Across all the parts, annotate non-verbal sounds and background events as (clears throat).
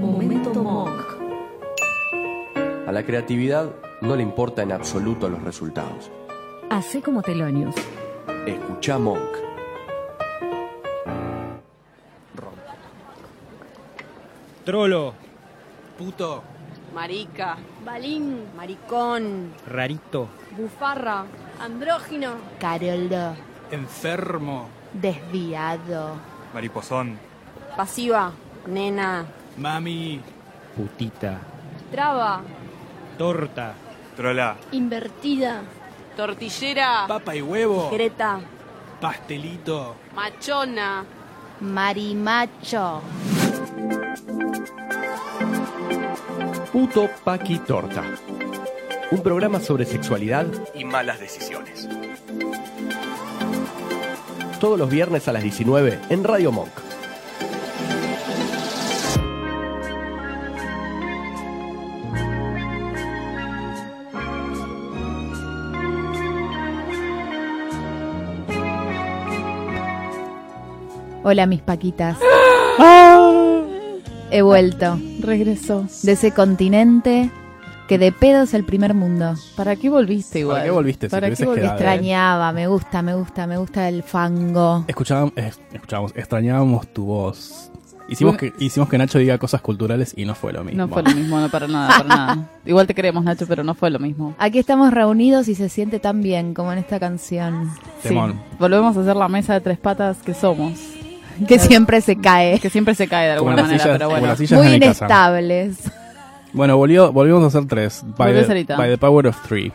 Momento Monk. A la creatividad no le importa en absoluto los resultados. Hacé como Telonius. Escucha Monk. Trolo. Puto. Marica. Balín. Maricón. Rarito. Bufarra. Andrógino. Caroldo, Enfermo. desviado, Mariposón. Pasiva. Nena. Mami. Putita. Traba. Torta. Trola. Invertida. Tortillera. Papa y huevo. Greta. Pastelito. Machona. marimacho, Puto Paqui Torta. Un programa sobre sexualidad y malas decisiones. Todos los viernes a las 19 en Radio Monk. Hola mis paquitas. He vuelto Regresó. de ese continente que de pedo es el primer mundo. ¿Para qué volviste igual? ¿Para qué volviste? Si ¿Para te qué volviste? quedado? Extrañaba, me gusta, me gusta, me gusta el fango. Escuchábamos, eh, escuchábamos, extrañábamos tu voz. Hicimos que, hicimos que Nacho diga cosas culturales y no fue lo mismo. No fue lo mismo, no para nada, para nada. (laughs) Igual te queremos, Nacho, pero no fue lo mismo. Aquí estamos reunidos y se siente tan bien como en esta canción. Temón. Sí, volvemos a hacer la mesa de tres patas que somos. Que siempre se cae. Que siempre se cae de Como alguna las manera, sillas- pero bueno. Muy inestables. Bueno, volvió, volvimos a hacer tres. By the, by the power of three.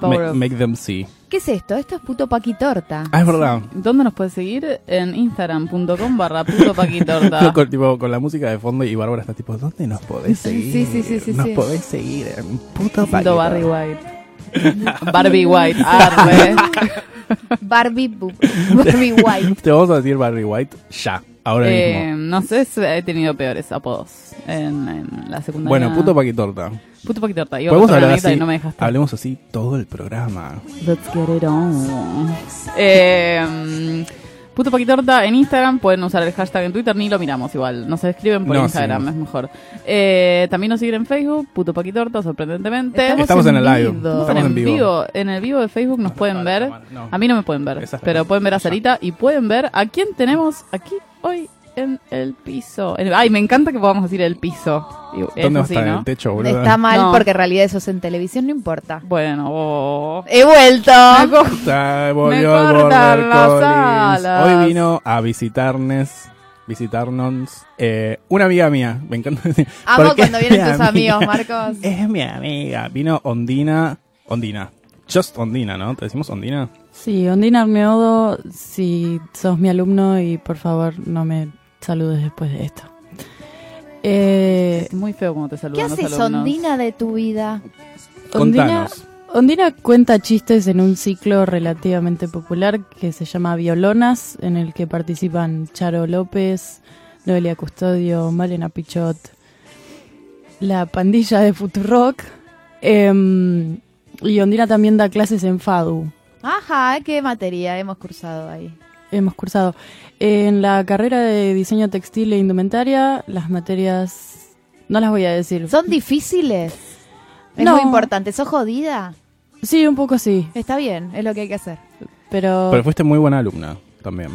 Power Ma- of- Make them see. ¿Qué es esto? Esto es puto paquitorta. Ah, es verdad. ¿Dónde nos puedes seguir? En instagram.com barra puto paquitorta. (laughs) con, tipo, con la música de fondo y Bárbara está tipo, ¿dónde nos podés Sí, seguir? sí, sí, sí, Nos sí. podés seguir en puto Punto paquito. Barry White. (laughs) Barbie White. Arre. (laughs) (laughs) Barbie, (laughs) Barbie White. Te vamos a decir Barry White ya, ahora Eh, mismo. no sé, si he tenido peores apodos en, en la secundaria. Bueno, puto paquitorta. Puto paquitorta. A Podemos hablar así. y no me dejaste. Hablemos así todo el programa. Let's get it on. Eh, puto Paquitorta en Instagram, pueden usar el hashtag en Twitter, ni lo miramos igual, nos escriben por No, Instagram, sí. es mejor. Eh, también nos siguen en Facebook, puto Paquitorta, sorprendentemente. Estamos Estamos en el live. vivo. Estamos en vivo. En el vivo de Facebook nos pueden ver. no. A mí no me pueden ver, pero pueden ver a. Sarita y pueden ver a quién tenemos aquí hoy en el piso. Ay, me encanta que podamos decir el piso. ¿Dónde ¿no? el techo, boludo? Está mal No. porque en realidad eso es en televisión, no importa. Bueno, oh. He vuelto. Está, volvió Me cortan las alas. Hoy vino a visitarnos, visitarnos, eh, una amiga mía. Me encanta decir. Amo porque cuando vienen (laughs) tus amiga. amigos, Marcos. Es mi amiga. Vino Ondina. Ondina. Just Ondina, ¿no? ¿Te decimos Ondina? Sí, Ondina Armeodo, si sos mi alumno y por favor no me saludes después de esto. Eh, Es muy feo como te ¿Qué saludan los haces, alumnos. Ondina, de tu vida? Ondina, Contanos. Ondina cuenta chistes en un ciclo relativamente popular que se llama Violonas, en el que participan Charo López, Noelia Custodio, Malena Pichot, la pandilla de Futurock. em, y Ondina también da clases en FADU. Ajá, ¿qué materia hemos cursado ahí? Hemos cursado en la carrera de diseño textil e indumentaria, las materias no las voy a decir. ¿Son difíciles? Es No. muy importante. ¿Sos jodida? Sí, un poco sí, Está bien, es lo que hay que hacer. pero, Pero fuiste muy buena alumna también.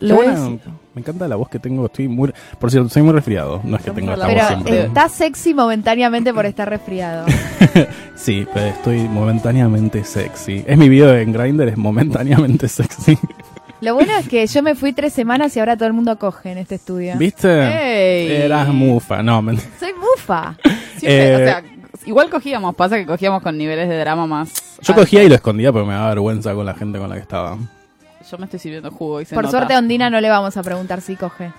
lo buena-. Me encanta la voz que tengo. Estoy muy, por cierto, soy muy resfriado. No es que tenga esta hablando- voz Pero siempre. estás sexy momentáneamente por estar resfriado. (laughs) Sí, pero estoy momentáneamente sexy. Es mi video en Grindr, es momentáneamente sexy. Lo bueno es que yo me fui tres semanas y ahora todo el mundo coge en este estudio. ¿Viste? ¡Ey! Eras mufa. No, men- (laughs) Soy mufa. Siempre, Eh, o sea, igual cogíamos, pasa que cogíamos con niveles de drama más. Yo altos. cogía y lo escondía porque me daba vergüenza con la gente con la que estaba. Yo me estoy sirviendo jugo y se Por nota. suerte a Ondina no le vamos a preguntar si coge.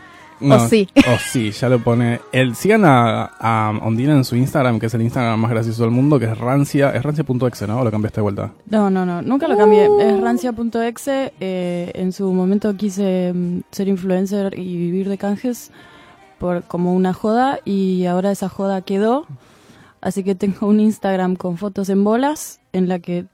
No, O sí. O sí, ya lo pone. El, sigan a, a Ondina en su Instagram, que es el Instagram más gracioso del mundo, que es rancia. Es rancia.exe, ¿no? ¿O lo cambiaste de vuelta? No, no, no, nunca lo cambié. Es rancia.exe. eh, en su momento quise mm, ser influencer y vivir de canjes por como una joda y ahora esa joda quedó. Así que tengo un Instagram con fotos en bolas en la que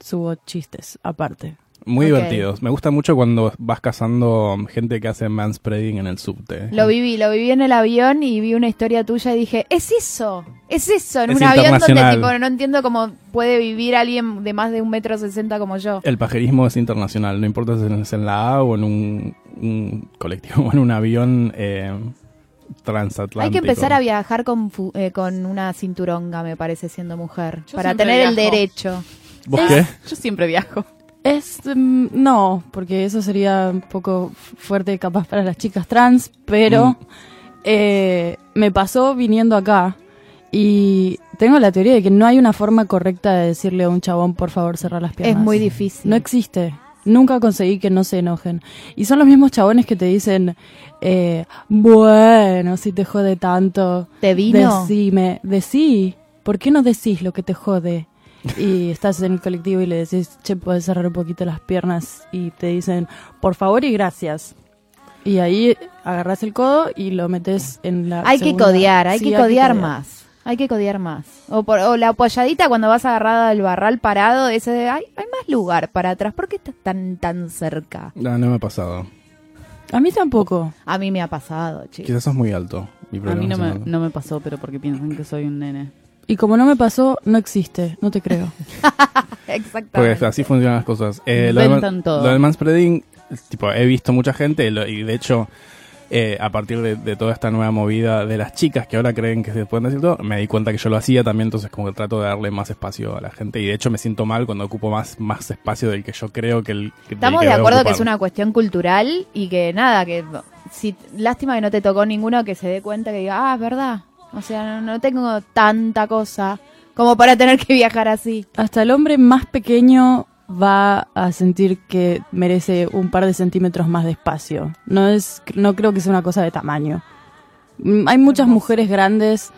subo chistes aparte. Muy Ok. divertidos. Me gusta mucho cuando vas cazando gente que hace manspreading en el subte. Lo viví, lo viví en el avión y vi una historia tuya y dije, es eso, es eso, en Es un avión donde tipo, no entiendo cómo puede vivir alguien de más de un metro sesenta como yo. El pajerismo es internacional, no importa si es en la A o en un, un colectivo o en un avión eh, transatlántico. Hay que empezar a viajar con, fu- eh, con una cinturonga, me parece, siendo mujer, Yo para tener el derecho. ¿Vos qué? Yo siempre viajo. Es, mm, no, porque eso sería un poco fuerte capaz para las chicas trans, pero Mm. eh, me pasó viniendo acá y tengo la teoría de que no hay una forma correcta de decirle a un chabón, por favor, cerrar las Es piernas. muy difícil. No existe. Nunca conseguí que no se enojen. Y son los mismos chabones que te dicen, eh, bueno, si te jode tanto, ¿Te vino? decime, decí, ¿por qué no decís lo que te jode? Y estás en el colectivo y le decís, che, puedes cerrar un poquito las piernas y te dicen, por favor y gracias. Y ahí agarras el codo y lo metes en la Hay que codear, hay Sí, que codear más. Hay que codear más. O, por- o la apoyadita cuando vas agarrada del barral parado, ese de, ay, hay más lugar para atrás. ¿Por qué estás tan, tan cerca? No, no me ha pasado. A mí tampoco. A mí me ha pasado, chicos. Quizás sos muy alto. Mi A mí no me, no me pasó, pero porque piensan que soy un nene. Y como no me pasó, no existe, no te creo. Porque (laughs) Exactamente. así funcionan las cosas. Eh, lo, del, Inventan todo. lo del manspreading, tipo, he visto mucha gente lo- y de hecho, eh, a partir de, de toda esta nueva movida de las chicas que ahora creen que se pueden decir todo, me di cuenta que yo lo hacía también, entonces como que trato de darle más espacio a la gente y de hecho me siento mal cuando ocupo más, más espacio del que yo creo que el que- Estamos que de acuerdo que es una cuestión cultural y que nada, que si lástima que no te tocó ninguno que se dé cuenta que diga, ah, es verdad. O sea, no, no tengo tanta cosa como para tener que viajar así. Hasta el hombre más pequeño va a sentir que merece un par de centímetros más de espacio. No es, no creo que sea una cosa de tamaño. Mm, Hay muchas mujeres grandes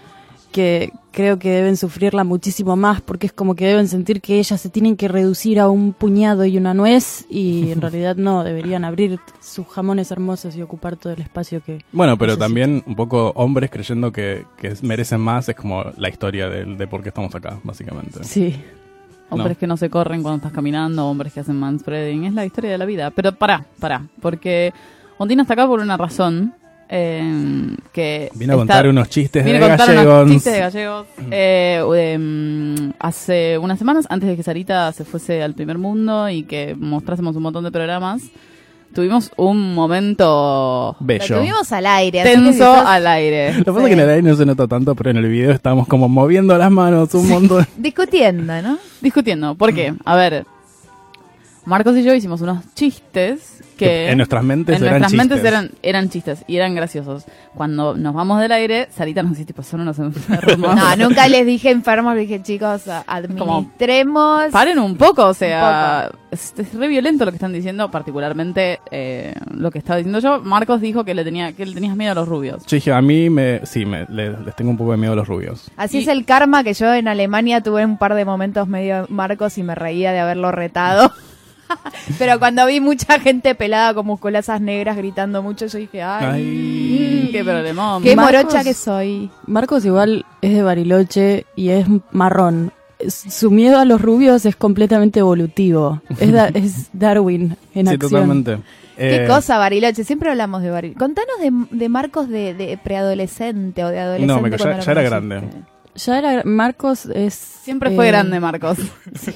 que creo que deben sufrirla muchísimo más porque es como que deben sentir que ellas se tienen que reducir a un puñado y una nuez y en (laughs) realidad no, deberían abrir sus jamones hermosos y ocupar todo el espacio que... Bueno, pero necesitan. también un poco hombres creyendo que, que merecen más es como la historia del- de, por qué estamos acá, básicamente. Sí. No. Hombres que no se corren cuando estás caminando, hombres que hacen manspreading. Es la historia de la vida. Pero pará, pará. Porque Ondina está acá por una razón. Eh, que Viene a está- contar unos chistes de a contar unos gallegos. chistes de gallegos. Eh, em, hace unas semanas, antes de que Sarita se fuese al primer mundo y que mostrásemos un montón de programas, tuvimos un momento Bello. Lo tuvimos al aire. tenso al aire. Lo que pasa es que en el aire no se nota tanto, pero en el video estábamos como moviendo las manos un montón. (laughs) discutiendo, ¿no? Discutiendo. ¿Por qué? A ver, Marcos y yo hicimos unos chistes que en nuestras mentes en eran nuestras chistes. mentes eran, eran chistes y eran graciosos. Cuando nos vamos del aire, Sarita nos dice, tipo, son unos enfermos. (laughs) No, nunca les dije enfermos, les dije, chicos, administremos. Paren un poco, o sea, Es, es re violento lo que están diciendo, particularmente eh, lo que estaba diciendo yo. Marcos dijo que le tenía que le tenías miedo a los rubios. Dije, a mí me, sí, me, le- les tengo un poco de miedo a los rubios. Así Y- es el karma que yo en Alemania tuve un par de momentos medio marcos y me reía de haberlo retado. (laughs) (laughs) Pero cuando vi mucha gente pelada con musculosas negras gritando mucho, yo dije, ay, Ay. Qué problemón. qué Marcos- morocha que soy. Marcos igual es de Bariloche y es marrón. Su miedo a los rubios es completamente evolutivo. Es, da- es Darwin en sí, acción. totalmente. Qué Eh, cosa, Bariloche. Siempre hablamos de Bariloche. Contanos de, de Marcos de, de preadolescente o de adolescente. No, me- ya- ya era grande. Ya era Marcos es Siempre fue eh, grande, Marcos.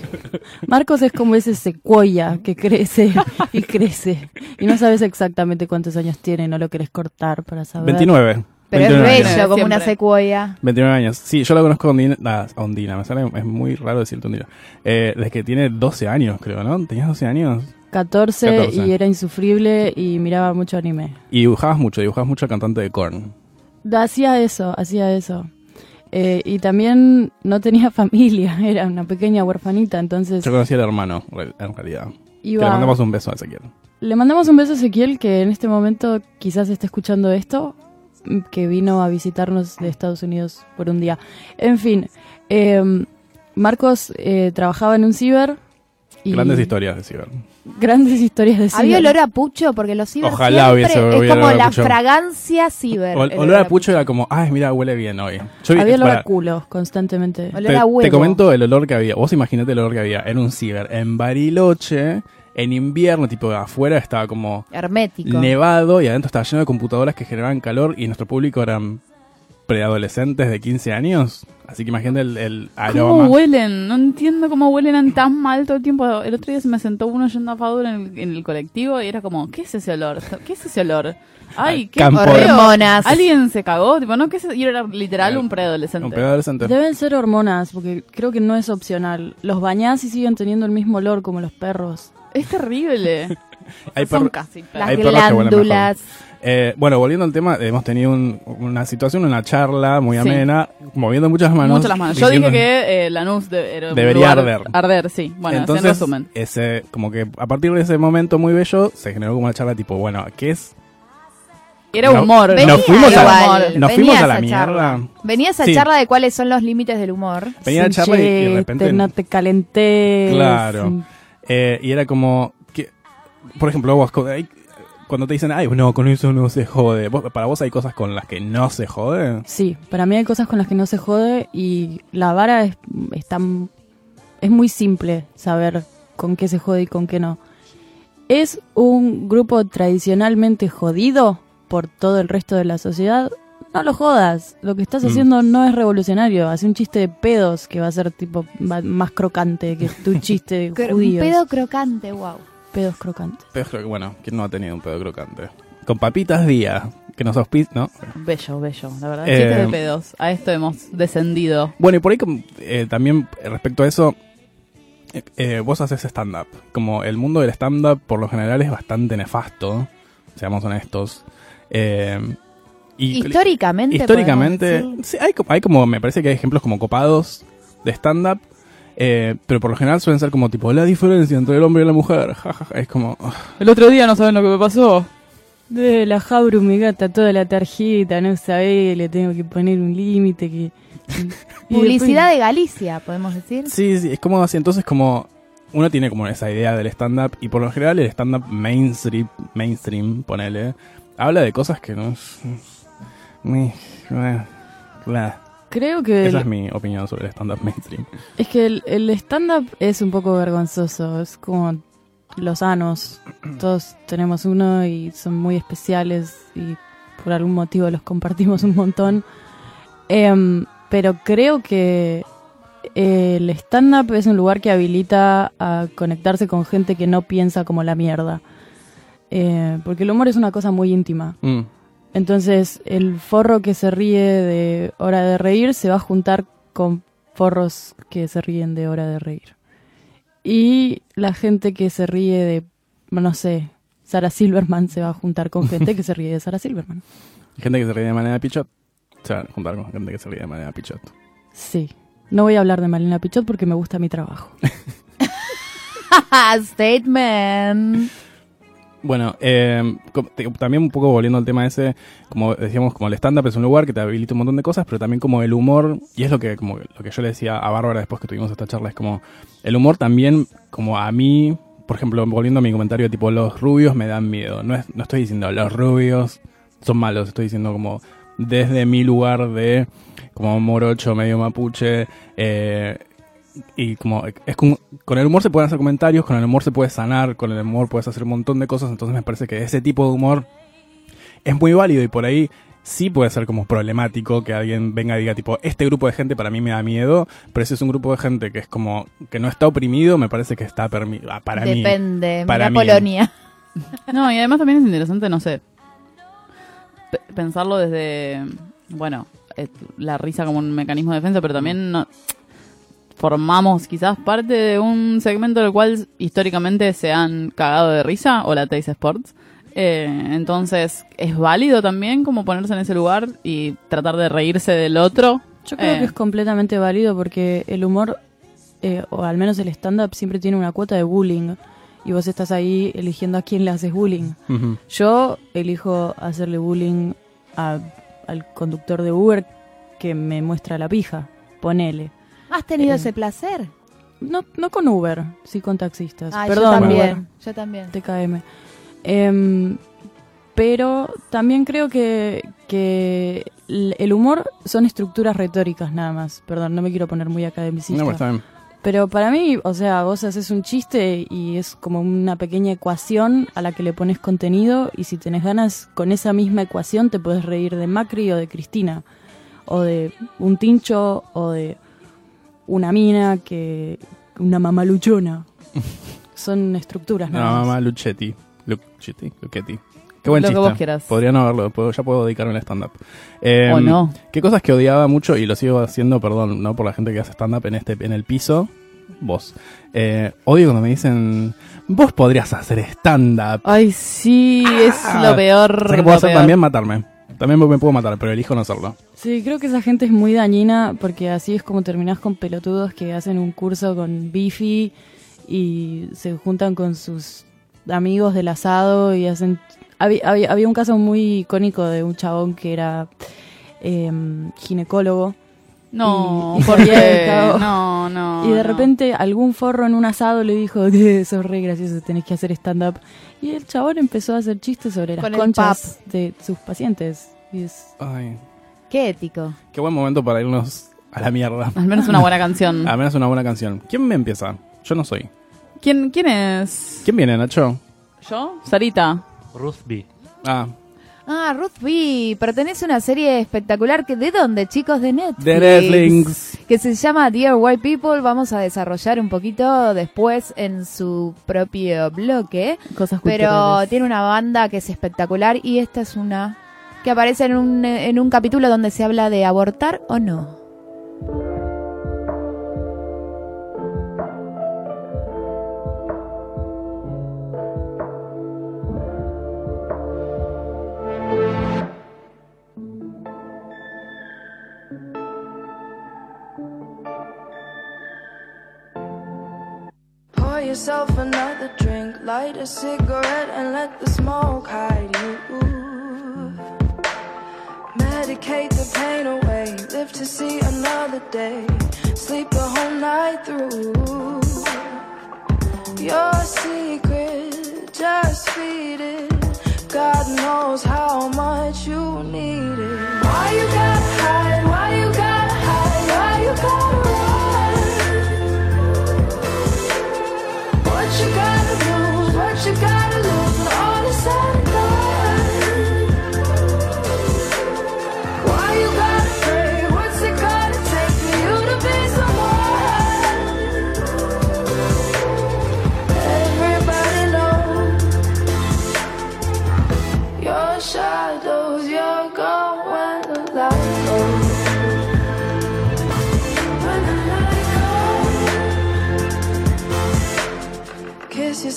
(laughs) Marcos es como ese secuoya que crece y crece y no sabes exactamente cuántos años tiene, no lo querés cortar para saber. 29. Pero es 29 bello, años. Siempre. como una secuoya. 29 años. Sí, yo la conozco a Ondina. a Ondina, me sale, es muy raro decirte Ondina. Eh, desde que tiene 12 años, creo, ¿no? ¿Tenías 12 años? 14, 14. y era insufrible y miraba mucho anime. Y dibujabas mucho, dibujabas mucho al cantante de Korn. Hacía eso, hacía eso. Eh, y también no tenía (laughs) familia, era una pequeña huerfanita, entonces Yo conocí al hermano, en realidad. Que le mandamos un beso a Ezequiel. Le mandamos un beso a Ezequiel, que en este momento quizás esté escuchando esto, mm, que vino a visitarnos de Estados Unidos por un día. En fin, eh, Marcos eh, trabajaba en un ciber. Y Grandes historias de Ciber. Grandes historias de ciber. Había olor a pucho porque los ciber Ojalá siempre hubiese es olor como a la pucho. fragancia ciber. Olor a pucho era como, ay, mira, huele bien hoy. Yo Había olor para- a culo constantemente. Olor te, a huevo. te comento el olor que había. Vos imaginate el olor que había. Era un ciber en Bariloche, en invierno, tipo afuera estaba como Hermético. nevado y adentro estaba lleno de computadoras que generaban calor y nuestro público eran preadolescentes de 15 años. Así que imagínate el, el ¿Cómo aroma. huelen? No entiendo cómo huelen tan mal todo el tiempo. El otro día se me sentó uno yendo a Fadur en el, en el colectivo y era como, ¿qué es ese olor? ¿Qué es ese olor? Ay, qué Hormonas. Alguien se cagó, tipo, no, ¿qué es? Y era literal un preadolescente. Un preadolescente. Deben ser hormonas, porque creo que no es opcional. Los bañás y siguen teniendo el mismo olor como los perros. Es terrible. (laughs) Hay Son casi Las Hay perros que huelen glándulas. Eh, bueno, volviendo al tema, hemos tenido un- una situación, una charla muy Sí. amena, moviendo muchas manos. Mucho las manos. Yo dije que eh, Lanús de- era Debería arder. Arder, sí. Bueno, Entonces, en resumen. ese, como que a partir de ese momento muy bello, se generó como una charla tipo, bueno, ¿qué es? Era no- humor. Venía Nos fuimos a la- nos fuimos a la charla. mierda. Venía esa Sí. charla de cuáles son los límites del humor. Venía la charla y, y de repente... No te calentés. Claro. Eh, y era como, que, por ejemplo, vos, cuando te dicen, ay, no, con eso no se jode. ¿Vos- ¿Para vos hay cosas con las que no se jode? Sí, para mí hay cosas con las que no se jode y la vara es, está, es muy simple saber con qué se jode y con qué no. ¿Es un grupo tradicionalmente jodido por todo el resto de la sociedad? No lo jodas. Lo que estás Mm. haciendo no es revolucionario. Hace un chiste de pedos que va a ser tipo más crocante que tu (laughs) chiste Un pedo crocante, wow. Pedos crocantes. Que, bueno, ¿quién no ha tenido un pedo crocante? Con papitas día, que nos auspicia, ¿no? Bello, bello. La verdad, Eh, chistes de pedos. A esto hemos descendido. Bueno, y por ahí eh, también respecto a eso, eh, eh, vos haces stand-up. Como el mundo del stand-up por lo general es bastante nefasto, seamos honestos. Y Históricamente. históricamente, sí, hay, hay como, me parece que hay ejemplos como copados de stand-up, eh, pero por lo general suelen ser como tipo la diferencia entre el hombre y la mujer. ja, ja, ja. Es como... El otro día no saben lo que me pasó. De la jabru, mi gata, toda la tarjeta, no sabés, le tengo que poner un límite que... (laughs) Publicidad después- de Galicia, podemos decir. Sí, sí, es como así. Entonces, como uno tiene como esa idea del stand-up y por lo general el stand-up mainstream, mainstream, ponele, habla de cosas que no es... Ni- eh, bla. Creo que Esa el- es mi opinión sobre el stand-up mainstream. es que el, el stand-up es un poco vergonzoso, es como los anos. (clears throat) Todos tenemos uno y son muy especiales y por algún motivo los compartimos un montón. Em, pero creo que el stand-up es un lugar que habilita a conectarse con gente que no piensa como la mierda. Eh, porque el humor es una cosa muy íntima. Mm. Entonces, el forro que se ríe de hora de reír se va a juntar con forros que se ríen de hora de reír. Y la gente que se ríe de, no sé, Sara Silverman se va a juntar con gente que se ríe de Sara Silverman. (laughs) Gente que se ríe de manera pichot. Se van a juntar con gente que se ríe de manera pichot. Sí. No voy a hablar de Malena Pichot porque me gusta mi trabajo. (laughs) (laughs) Statement. Bueno, eh, también un poco volviendo al tema ese, como decíamos, como el stand-up es un lugar que te habilita un montón de cosas, pero también como el humor, y es lo que, como lo que yo le decía a Bárbara después que tuvimos esta charla, es como el humor también, como a mí, por ejemplo, volviendo a mi comentario, tipo, los rubios me dan miedo. No, es, no estoy diciendo los rubios son malos, estoy diciendo como desde mi lugar de como morocho, medio mapuche, eh, y como es como, con el humor se pueden hacer comentarios, con el humor se puede sanar, con el humor puedes hacer un montón de cosas, entonces me parece que ese tipo de humor es muy válido y por ahí sí puede ser como problemático que alguien venga y diga tipo, este grupo de gente para mí me da miedo, pero si es un grupo de gente que es como que no está oprimido, me parece que está permitido para mí. Depende. para mí. Polonia. (laughs) No, y además también es interesante, no sé, pe- pensarlo desde, bueno, eh, la risa como un mecanismo de defensa, pero también no- formamos quizás parte de un segmento del cual históricamente se han cagado de risa, o la Taste Sports. Eh, entonces, ¿es válido también como ponerse en ese lugar y tratar de reírse del otro? Yo creo Eh. que es completamente válido porque el humor, eh, o al menos el stand-up, siempre tiene una cuota de bullying. Y vos estás ahí eligiendo a quién le haces bullying. Yo elijo hacerle bullying a- al conductor de Uber que me muestra la pija. Ponele. ¿Has tenido Eh, ese placer? No, no con Uber, sí con taxistas. Ah, Perdón, yo también. Uber, Yo también. TKM. Em, pero también creo que, que el humor son estructuras retóricas nada más. Perdón, no me quiero poner muy academicista. No, está bien. Pero para mí, o sea, vos haces un chiste y es como una pequeña ecuación a la que le pones contenido y si tenés ganas con esa misma ecuación te puedes reír de Macri o de Cristina o de un tincho o de una mina que una mamaluchona. (laughs) Son estructuras, No, nada más. mamá Luchetti. Luchetti, Luchetti. Qué buen Lo que chiste. vos quieras. Podría no haberlo, puedo- ya puedo dedicarme al stand-up. Eh, O no. ¿Qué cosas que odiaba mucho y lo sigo haciendo, perdón, no por la gente que hace stand-up en, este, en el piso? Vos. Eh, odio cuando me dicen, vos podrías hacer stand-up. Ay, sí, es Ah, lo peor. ¿Sabes qué puedo lo hacer peor. también? Matarme. También me puedo matar, pero elijo no hacerlo. Sí, creo que esa gente es muy dañina porque así es como terminás con pelotudos que hacen un curso con Bifi y se juntan con sus amigos del asado y hacen... Había, había, había un caso muy icónico de un chabón que era em, ginecólogo No, Y- y ¿por se había qué? dedicado- No, no. y de no. repente algún forro en un asado le dijo que sos re gracioso, tenés que hacer stand-up. Y el chabón empezó a hacer chistes sobre las Con conchas de sus pacientes. Y es... Ay, Qué ético. qué buen momento para irnos a la mierda. Al menos una buena canción. (laughs) Al menos una buena canción. ¿Quién me empieza? Yo no soy. ¿Quién, ¿Quién es? ¿Quién viene, Nacho? ¿Yo? Sarita. Ruthby. Ah, Ah, Ruth B. Pertenece a una serie espectacular que ¿de dónde, chicos? De Netflix. de Netflix. Que se llama Dear White People. Vamos a desarrollar un poquito después en su propio bloque. Cosas Pero tiene una banda que es espectacular y esta es una que aparece en un, en un capítulo donde se habla de abortar o no. Yourself another drink, light a cigarette, and let the smoke hide you. Medicate the pain away, live to see another day, sleep the whole night through. Your secret, just feed it. God knows how much you need it. Why you gotta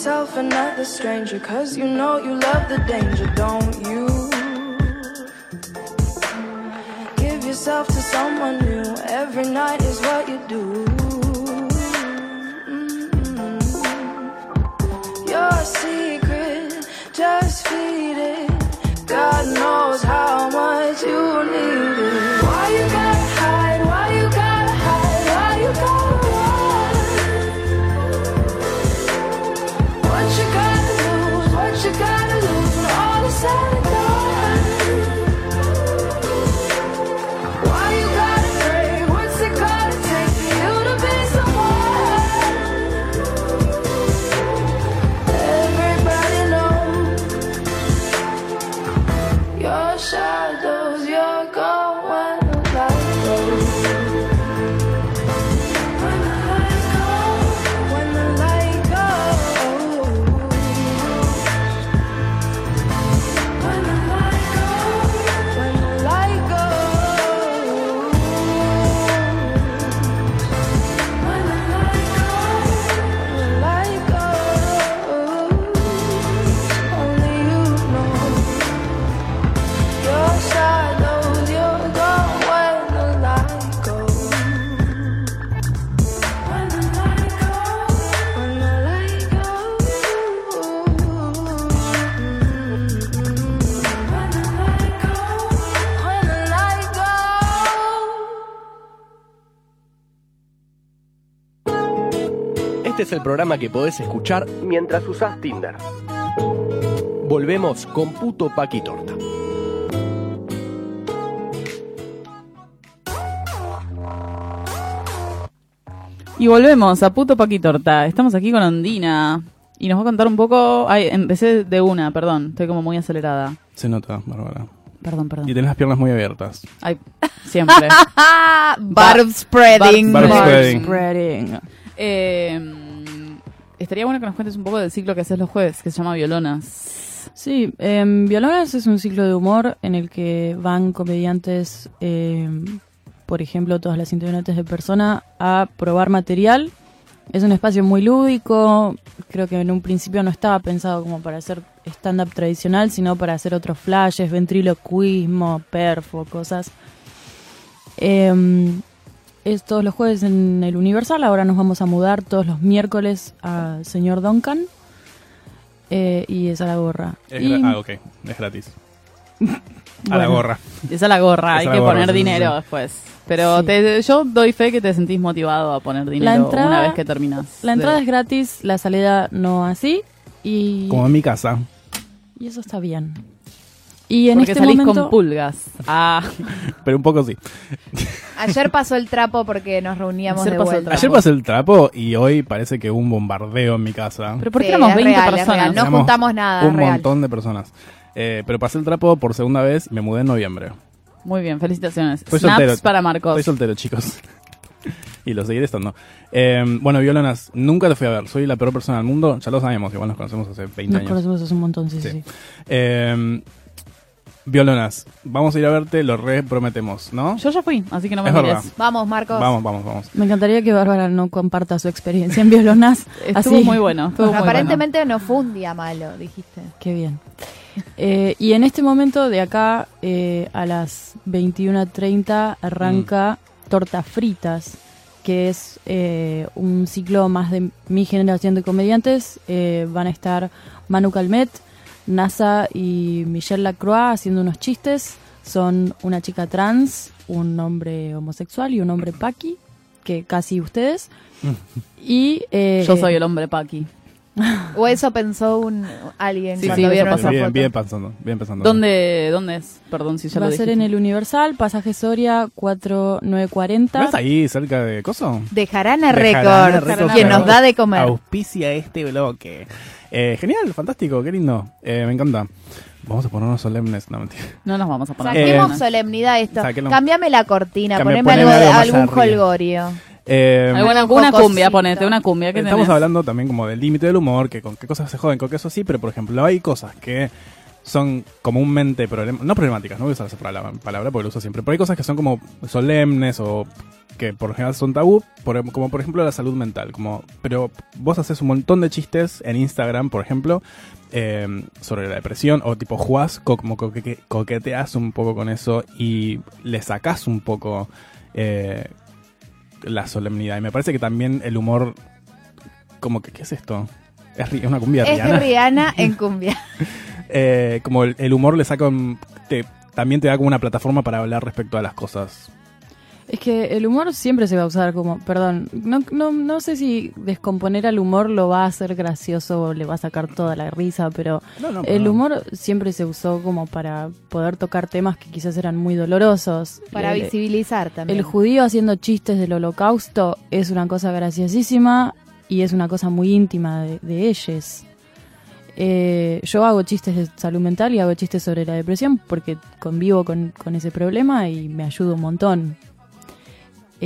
yourself and not the stranger, cause you know you love the danger, don't you? Give yourself to someone new, every night is what you do. Este es el programa que podés escuchar mientras usás Tinder. Volvemos con Puto Paqui Torta. Y volvemos a Puto Paquitorta. Estamos aquí con Ondina. Y nos va a contar un poco. Ay, empecé de una, perdón. Estoy como muy acelerada. Se nota, Bárbara. Perdón, perdón. Y tenés las piernas muy abiertas. Ay, (laughs) siempre. (laughs) Barb spreading. Barb Barb spreading. spreading. Eh, estaría bueno que nos cuentes un poco del ciclo que haces los jueves, que se llama Violonas. Sí, em, Violonas es un ciclo de humor en el que van comediantes, em, por ejemplo, todas las integrantes de persona, a probar material. Es un espacio muy lúdico, creo que en un principio no estaba pensado como para hacer stand-up tradicional, sino para hacer otros flashes, ventriloquismo, perfo, cosas. Em, es todos los jueves en el Universal, ahora nos vamos a mudar todos los miércoles a Señor Duncan. eh, y es a la gorra. Y- ah, ok. Es gratis. (laughs) A la gorra. Es la gorra, hay que gorra, poner sí, dinero sí. después. Pero Sí. te- yo doy fe que te sentís motivado a poner dinero entrada- una vez que terminas. La entrada es gratis, la salida no así. Y, Como en mi casa. y eso está bien. Y en Porque este salís momento. con pulgas. Ah, (laughs) Pero un poco sí. Ayer pasó el trapo porque nos reuníamos Ayer de pasó el vuelta. trapo. Ayer pasé el trapo y hoy parece que hubo un bombardeo en mi casa. pero ¿por qué Sí, éramos es 20 real, es personas? No Éramos juntamos nada, Un real. montón de personas. Eh, pero pasé el trapo por segunda vez y me mudé en noviembre. Muy bien, felicitaciones. Estoy Snaps soltero. para Marcos. Estoy soltero, chicos. (laughs) y lo seguiré estando. Eh, bueno, Violonas, nunca te fui a ver. Soy la peor persona del mundo. Ya lo sabemos, igual nos conocemos hace 20 Nos años. conocemos hace un montón, sí, sí. Sí. sí. Eh, Violonas, vamos a ir a verte, lo re prometemos, ¿no? Yo ya fui, así que no me Es mires. verdad. Vamos, Marcos. Vamos, vamos, vamos. Me encantaría que Bárbara no comparta su experiencia en violonas. (laughs) Estuvo así. muy bueno. Estuvo muy Aparentemente no fue un día malo, dijiste. Qué bien. Eh, y en este momento, de acá eh, a las 21.30, arranca Tortas Fritas, que es eh, un ciclo más de mi generación de comediantes. Eh, van a estar Manu Calmet, NASA y Michelle Lacroix haciendo unos chistes. Son una chica trans, un hombre homosexual y un hombre paqui, que casi ustedes. y eh, Yo soy el hombre Paqui. (laughs) O eso pensó un alguien Sí, cuando sí, vieron esa Bien, foto. bien pensando, bien pensando. ¿Dónde, ¿Dónde es? Perdón si ya Va lo a ser en el Universal, pasaje Soria 4940. ¿No es ahí, cerca de Coso? De Jarana Records, quien nos da de comer. Auspicia este bloque. Eh, genial, fantástico, qué lindo. Eh, me encanta. Vamos a ponernos solemnes. No, mentira. No nos vamos a poner. Saquemos Eh, solemnidad esto. Cambiame la cortina, Cambia- poneme algo, poneme algún arriba. holgorio. Eh, Alguna Un una cumbia, ponete, una cumbia que Estamos tenés? hablando también como del límite del humor, que con qué cosas se joden, con qué eso sí, pero por ejemplo hay cosas que son comúnmente problem- no problemáticas, no voy a usar esa palabra, palabra porque lo uso siempre, pero hay cosas que son como solemnes o que por lo general son tabú, por- como por ejemplo la salud mental, como pero vos haces un montón de chistes en Instagram, por ejemplo, eh, sobre la depresión o tipo jugás, co- como coque- coqueteas un poco con eso y le sacás un poco eh, la solemnidad. Y me parece que también el humor, como que, ¿qué es esto? Es, una cumbia Es Rihanna. Rihanna en (laughs) cumbia. Eh, como el, el humor le saca, un- te- también te da como una plataforma para hablar respecto a las cosas. Es que el humor siempre se va a usar como, perdón, no, no, no sé si descomponer al humor lo va a hacer gracioso o le va a sacar toda la risa, pero No, no, el humor siempre se usó como para poder tocar temas que quizás eran muy dolorosos. Para El- visibilizar también. El judío haciendo chistes del holocausto es una cosa graciosísima y es una cosa muy íntima de, de ellos. Eh, yo hago chistes de salud mental y hago chistes sobre la depresión porque convivo con, con ese problema y me ayuda un montón.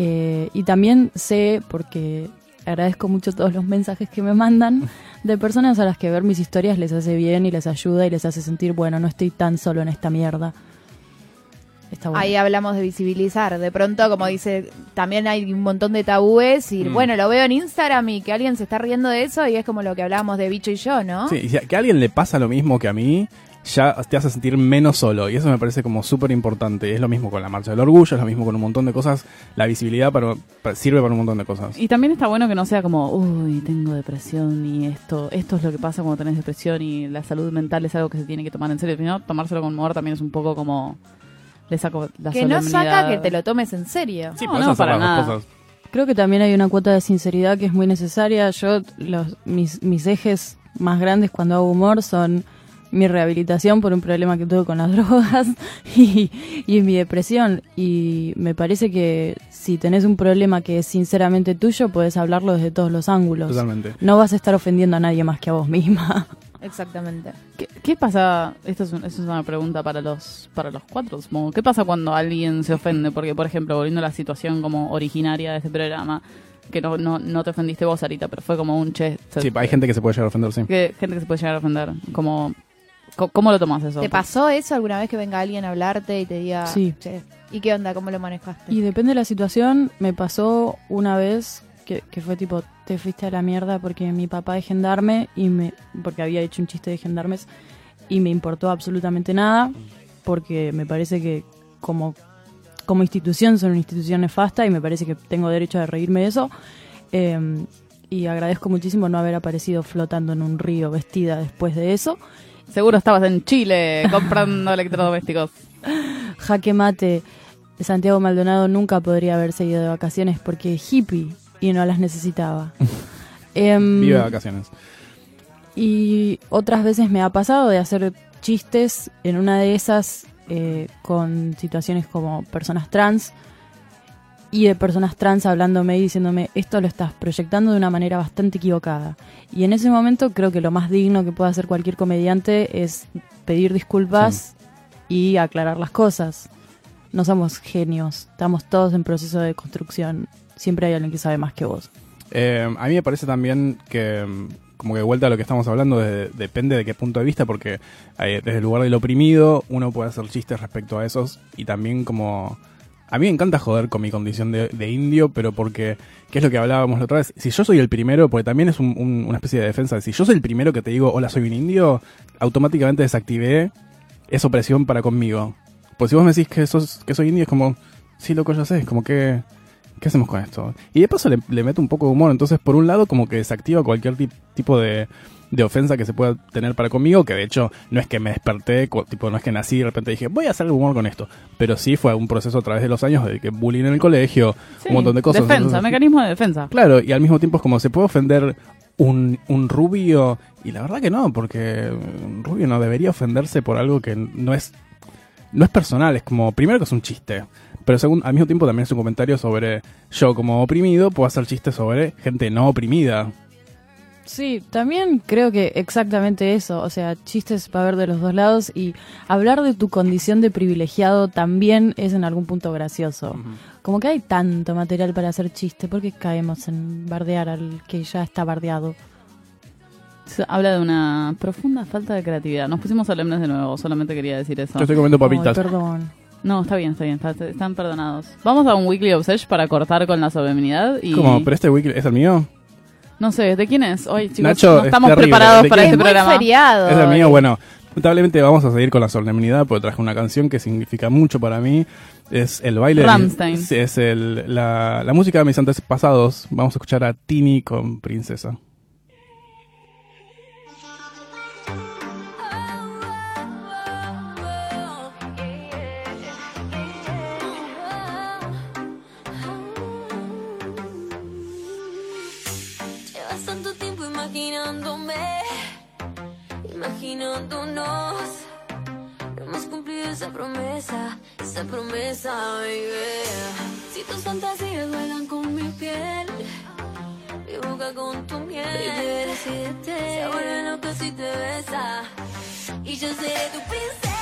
Eh, y también sé, porque agradezco mucho todos los mensajes que me mandan, (laughs) de personas a las que ver mis historias les hace bien y les ayuda y les hace sentir, bueno, no estoy tan solo en esta mierda. Está bueno. Ahí hablamos de visibilizar. De pronto, como dice, también hay un montón de tabúes y Mm. bueno, lo veo en Instagram y que alguien se está riendo de eso y es como lo que hablábamos de Bicho y yo, ¿no? Sí, y si a- que a alguien le pasa lo mismo que a mí, ya te hace sentir menos solo. Y eso me parece como súper importante. Es lo mismo con la marcha del orgullo, es lo mismo con un montón de cosas. La visibilidad para, para- sirve para un montón de cosas. Y también está bueno que no sea como, uy, tengo depresión y esto, esto es lo que pasa cuando tenés depresión y la salud mental es algo que se tiene que tomar en serio. Sino tomárselo con humor también es un poco como, le saco la que no saca que te lo tomes en serio. Sí, No, no, para nada. cosas. Creo que también hay una cuota de sinceridad que es muy necesaria. Yo, los, mis, mis ejes más grandes cuando hago humor son mi rehabilitación por un problema que tuve con las (laughs) drogas y, y mi depresión. Y me parece que si tenés un problema que es sinceramente tuyo, puedes hablarlo desde todos los ángulos. Totalmente. No vas a estar ofendiendo a nadie más que a vos misma. (laughs) Exactamente. ¿Qué, qué pasa? Esto es, un- es una pregunta para los para los cuatro, supongo. ¿Qué pasa cuando alguien se ofende? Porque, por ejemplo, volviendo a la situación como originaria de este programa, que no, no, no te ofendiste vos, Arita, pero fue como un che. se- Sí, hay gente que se puede llegar a ofender, sí. que- gente que se puede llegar a ofender. Como, co- ¿Cómo lo tomas eso? ¿Te pasó eso alguna vez que venga alguien a hablarte y te diga, Sí. "Che, ¿y qué onda? ¿Cómo lo manejaste? Y depende de la situación, me pasó una vez que, que fue tipo, te fuiste a la mierda porque mi papá es gendarme y me, porque había hecho un chiste de gendarmes y me importó absolutamente nada porque me parece que como, como institución son una institución nefasta y me parece que tengo derecho a reírme de eso. Eh, y agradezco muchísimo no haber aparecido flotando en un río vestida después de eso. Seguro estabas en Chile comprando (laughs) electrodomésticos. Jaque mate, Santiago Maldonado nunca podría haberse ido de vacaciones porque es hippie y no las necesitaba. (laughs) Em, Vive de vacaciones. y otras veces me ha pasado de hacer chistes en una de esas eh, con situaciones como personas trans y de personas trans hablándome y diciéndome esto lo estás proyectando de una manera bastante equivocada. Y en ese momento creo que lo más digno que puede hacer cualquier comediante es pedir disculpas y aclarar las cosas. No somos genios, estamos todos en proceso de construcción. Siempre hay alguien que sabe más que vos. Eh, a mí me parece también que, mm, como que de vuelta a lo que estamos hablando, de- depende de qué punto de vista, porque eh, desde el lugar del oprimido uno puede hacer chistes respecto a esos y también como... A mí me encanta joder con mi condición de, indio, pero porque, ¿qué es lo que hablábamos la otra vez? Si yo soy el primero, porque también es un- una especie de defensa, si yo soy el primero que te digo, hola, soy un indio, automáticamente desactivé esa opresión para conmigo. Pues si vos me decís que, sos, que soy indio, es como, sí, loco, ya sé, es como que... ¿Qué hacemos con esto? Y de paso le, le meto un poco de humor. Entonces, por un lado, como que desactiva cualquier tip- tipo de, de ofensa que se pueda tener para conmigo. Que de hecho, no es que me desperté, tipo, no es que nací y de repente dije, voy a hacer humor con esto. Pero sí fue un proceso a través de los años de que bullying en el colegio, Sí, un montón de cosas. Defensa, Entonces, mecanismo de defensa. Claro, y al mismo tiempo es como se puede ofender un, un rubio. Y la verdad que no, porque un rubio no debería ofenderse por algo que no es no es personal, es como, primero que es un chiste, pero segundo, al mismo tiempo también es un comentario sobre yo como oprimido puedo hacer chistes sobre gente no oprimida. Sí, también creo que exactamente eso, o sea, chistes va a haber de los dos lados y hablar de tu condición de privilegiado también es en algún punto gracioso. Como que hay tanto material para hacer chiste, ¿por qué caemos en bardear al que ya está bardeado? Se Habla de una profunda falta de creatividad. Nos pusimos solemnes de nuevo, solamente quería decir eso. Yo estoy comiendo papitas. Ay, perdón. No, está bien, está bien, está- están perdonados. Vamos a un Weekly Obsession para cortar con la solemnidad y... ¿Cómo? ¿Pero este wiki es el mío? No sé, ¿de quién es? Hoy, chicos, Nacho, no estamos preparados ¿De para este es programa. feriado. Es el mío, hoy. bueno. Lamentablemente vamos a seguir con la solemnidad porque traje una canción que significa mucho para mí. Es el baile Rammstein. es el, la, la música de mis antepasados. Vamos a escuchar a Tini con Princesa. No hemos cumplido esa promesa, esa promesa, baby. Si tus fantasías vuelan con mi piel, mi boca con tu miel. Baby, decídete, se vuelve loca si te besa. Y yo seré tu princesa,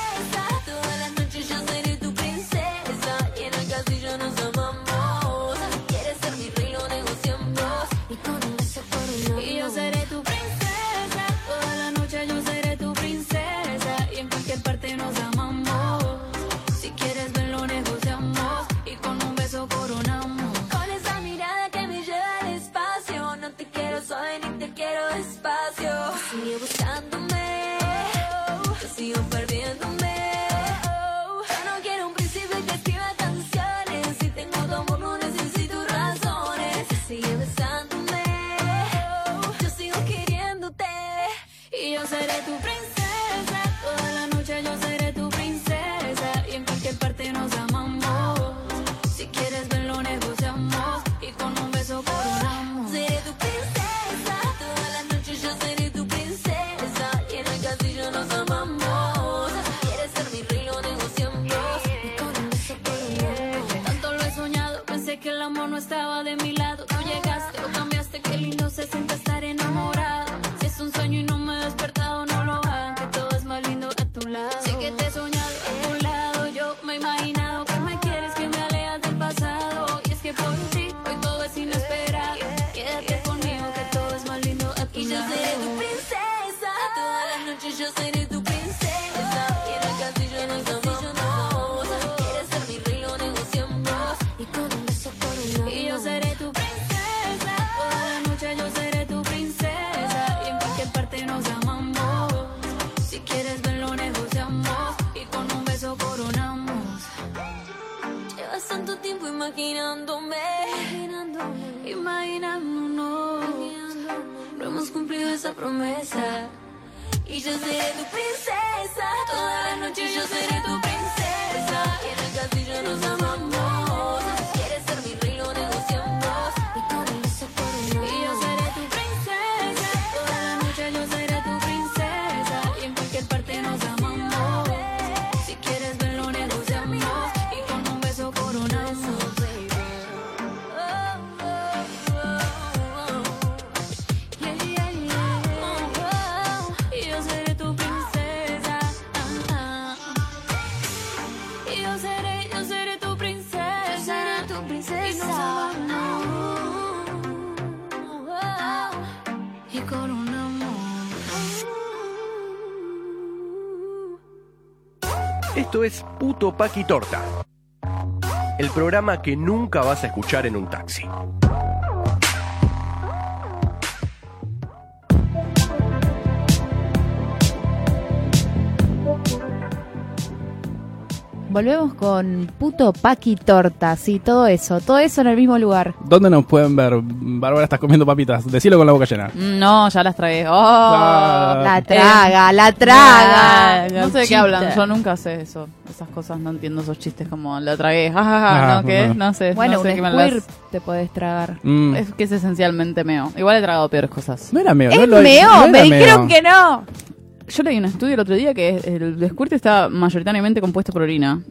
tu Esto es Puto Paqui Torta. El programa que nunca vas a escuchar en un taxi. Volvemos con puto paqui torta, sí, todo eso, todo eso en el mismo lugar. ¿Dónde nos pueden ver? Bárbara, estás comiendo papitas. Decilo con la boca llena. Mm, No, ya las tragué. Oh, Ah. La traga, la traga. Eh, no sé de qué hablan, yo nunca sé eso, esas cosas, no entiendo esos chistes como la tragué, jajaja, (laughs) Ah, ¿no? ¿Qué? No sé, Bueno, no sé un me squirt te podés tragar. Mm. Es que es esencialmente meo. Igual he tragado peores cosas. No era meo. ¡Es no lo- meo! no ¡Me era dijeron meo. que no! Yo leí un estudio el otro día que el squirt está mayoritariamente compuesto por orina.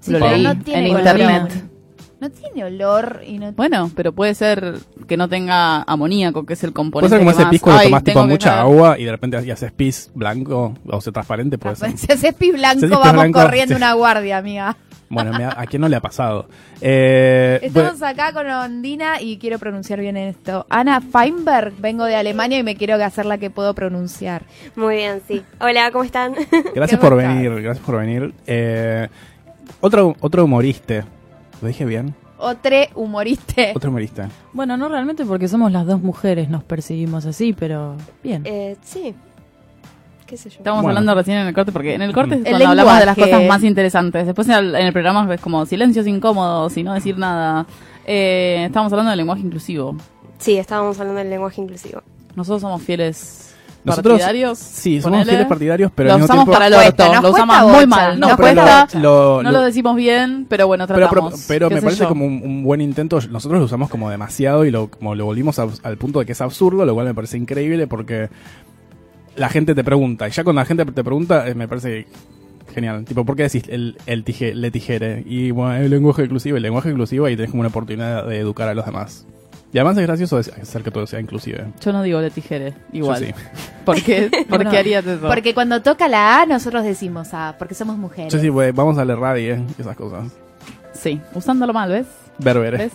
Sí, Lo pero leí no tiene en olor. internet. No tiene olor y no Bueno, pero puede ser que no tenga amoníaco, que es el componente Puede ser como que ese más- pis cuando Ay, tomás tipo tengo que mucha agua y de repente y haces pis blanco o sea transparente, puede ser. Si haces pis blanco, Si haces pis vamos blanco, corriendo sí. una guardia, amiga. Bueno, me- ¿a quién no le ha pasado? Eh, Estamos acá con Ondina y quiero pronunciar bien esto. Ana Feinberg, vengo de Alemania y me quiero hacer la que puedo pronunciar. Muy bien, sí. Hola, ¿cómo están? (laughs) Gracias por venir, gracias por venir. Eh, otro, otro humorista. ¿Lo dije bien? Otre humoriste. Otro humorista. Bueno, no realmente porque somos las dos mujeres, nos percibimos así, pero bien. Eh, sí. ¿Qué sé yo? Estábamos Bueno. hablando recién en el corte, porque en el corte es El cuando hablamos de las cosas más interesantes. Después en el, en el programa es como silencios incómodos y no decir nada. Eh, estábamos hablando del lenguaje inclusivo. Sí, estábamos hablando del lenguaje inclusivo. Nosotros somos fieles Nosotros, partidarios. Sí, somos ponele. fieles partidarios, pero lo al mismo usamos tiempo- para el orto, cuesta, lo usamos cuesta muy bocha, mal. Nos pero cuesta, lo- no lo- lo decimos bien, pero bueno, Pero, pero, tratamos. pero qué me parece yo. como un, un buen intento. Nosotros lo usamos como demasiado y lo, como lo volvimos a- al punto de que es absurdo, lo cual me parece increíble porque la gente te pregunta. Y ya cuando la gente te pregunta, eh, me parece genial. Tipo, ¿por qué decís el, el tije- le tijere? Y bueno, el lenguaje inclusivo. El lenguaje inclusivo ahí tenés como una oportunidad de educar a los demás. Y además es gracioso hacer que todo sea inclusive. Yo no digo le tijere, igual. Yo sí. (laughs) ¿Por qué, (laughs) ¿Por Bueno, qué harías eso? Porque cuando toca la A, nosotros decimos A, porque somos mujeres. Yo sí, pues, vamos a leer radio, eh, esas cosas. Sí, usándolo mal, ¿ves? Berbere.